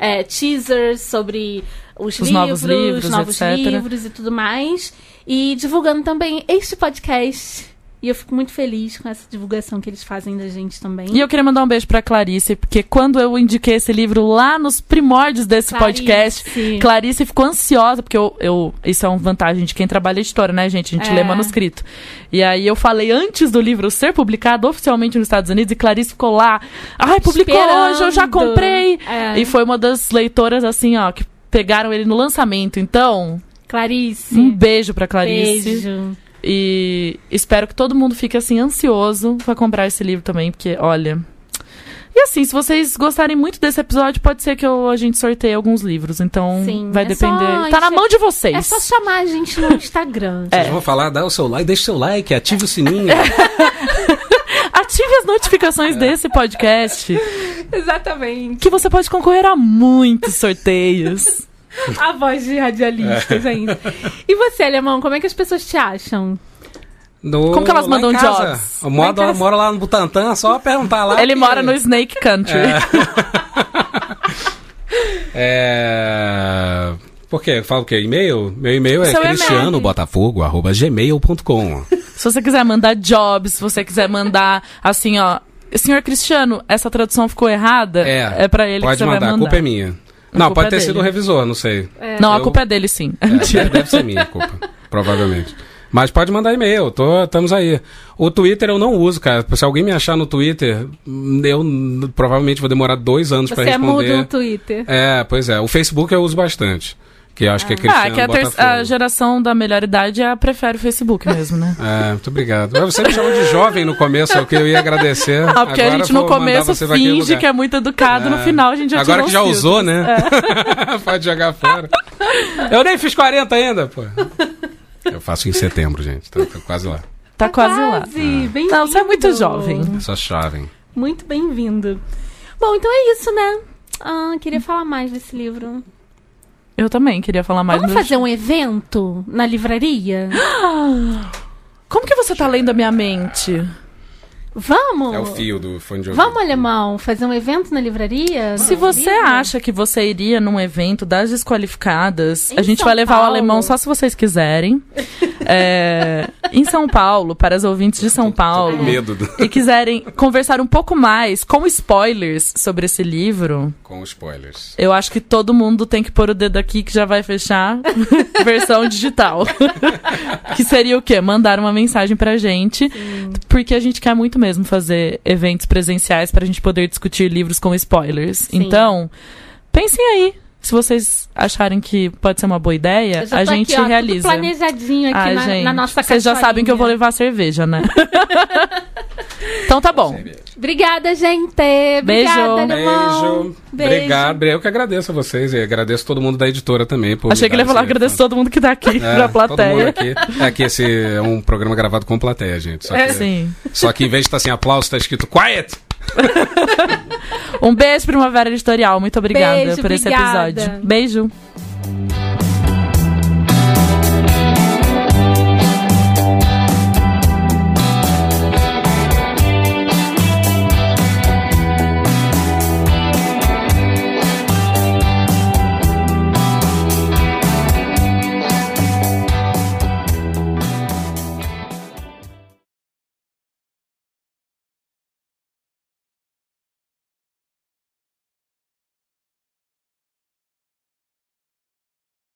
é, teasers sobre os, Os livros, novos livros, novos etc. livros e tudo mais. E divulgando também este podcast. E eu fico muito feliz com essa divulgação que eles fazem da gente também. E eu queria mandar um beijo pra Clarice, porque quando eu indiquei esse livro lá nos primórdios desse podcast, Clarice. Clarice ficou ansiosa, porque eu, eu- Isso é uma vantagem de quem trabalha editora, né, gente? A gente É. lê manuscrito. E aí eu falei antes do livro ser publicado oficialmente nos Estados Unidos, e Clarice ficou lá. Ai, publicou Esperando. hoje, eu já comprei. É. E foi uma das leitoras, assim, ó, que pegaram ele no lançamento. Então, Clarice. um beijo pra Clarice. Beijo. E espero que todo mundo fique assim ansioso pra comprar esse livro também, porque olha. E assim, se vocês gostarem muito desse episódio, pode ser que eu, a gente sorteie alguns livros. Então Sim, vai é só depender. Tá na mão de vocês. É só chamar a gente no Instagram. É. Vocês vão falar, dá o seu like, deixa o seu like, ative o sininho. Ative as notificações desse podcast. Exatamente. Que você pode concorrer a muitos sorteios. A voz de radialistas ainda. E você, Alemão, como é que as pessoas te acham? No- Como que elas mandam jobs? Eu moro, Lá moro lá no Butantã, só perguntar lá. Ele que- mora no Snake Country. É... Por quê? Fala o quê? E-mail? Meu e-mail é cristianobotafogo.gmail.com Se você quiser mandar jobs, se você quiser mandar assim, ó. Senhor Cristiano, essa tradução ficou errada? É, É pra ele Pode que você mandar, vai a mandar. culpa é minha. Não, culpa pode é ter dele. sido o revisor, não sei. Não, a Eu- culpa é dele, sim. É, deve, deve ser minha culpa, provavelmente. Mas pode mandar e-mail, tô, estamos aí. O Twitter eu não uso, cara. Se alguém me achar no Twitter, eu provavelmente vou demorar dois anos pra Você é mudo responder. no Twitter. É, pois é. O Facebook eu uso bastante. Que eu acho que é Cristiano Ah, que a, ter- a geração da melhor idade a prefere o Facebook mesmo, né? É, muito obrigado. Mas Você me chamou de jovem no começo, é o que eu ia agradecer. Ah, porque a Agora gente no vou mandar começo você pra aquele finge lugar. que é muito educado, no É. final a gente já Agora tirou que já os usou, filtros. né? Pode jogar fora. Eu nem fiz 40 ainda, pô. Eu faço em setembro, gente. Tô, tô quase lá. Tá quase lá. Bem-vindo. Não, você é muito jovem. Eu sou jovem. Muito bem-vindo. Bom, então é isso, né? Ah, queria falar mais desse livro. Eu também queria falar mais. Vamos fazer um evento na livraria? Como que você tá lendo a minha mente? Vamos! É o fio do fone de ouvido. Vamos, alemão, fazer um evento na livraria? Se você livro? acha que você iria num evento das desqualificadas, Em a gente São vai levar Paulo. o alemão só se vocês quiserem. É, em São Paulo, para as ouvintes de São Tô com Paulo. medo do... E quiserem conversar um pouco mais com spoilers sobre esse livro, com spoilers. eu acho que todo mundo tem que pôr o dedo aqui que já vai fechar versão digital. que seria o quê? Mandar uma mensagem pra gente, porque a gente quer muito mesmo fazer eventos presenciais pra gente poder discutir livros com spoilers. Sim. Então, pensem aí. Se vocês acharem que pode ser uma boa ideia, a gente aqui, ó, tudo realiza. planejadinho aqui Ai, na, gente, na nossa Vocês já sabem que eu vou levar cerveja, né? então tá bom. Obrigada, gente! Beijo. Obrigada, alemão! Beijo. Obrigado. Eu que agradeço a vocês e agradeço todo mundo da editora também. Por Achei que ele ia falar agradeço todo mundo que tá aqui É, pra Todo mundo plateia. aqui. É que esse é um programa gravado com plateia, gente. Só que, É, sim. só que em vez de estar assim, aplauso, tá escrito quiet. um beijo, Primavera Editorial. Muito obrigada beijo, por obrigada. esse episódio. Beijo.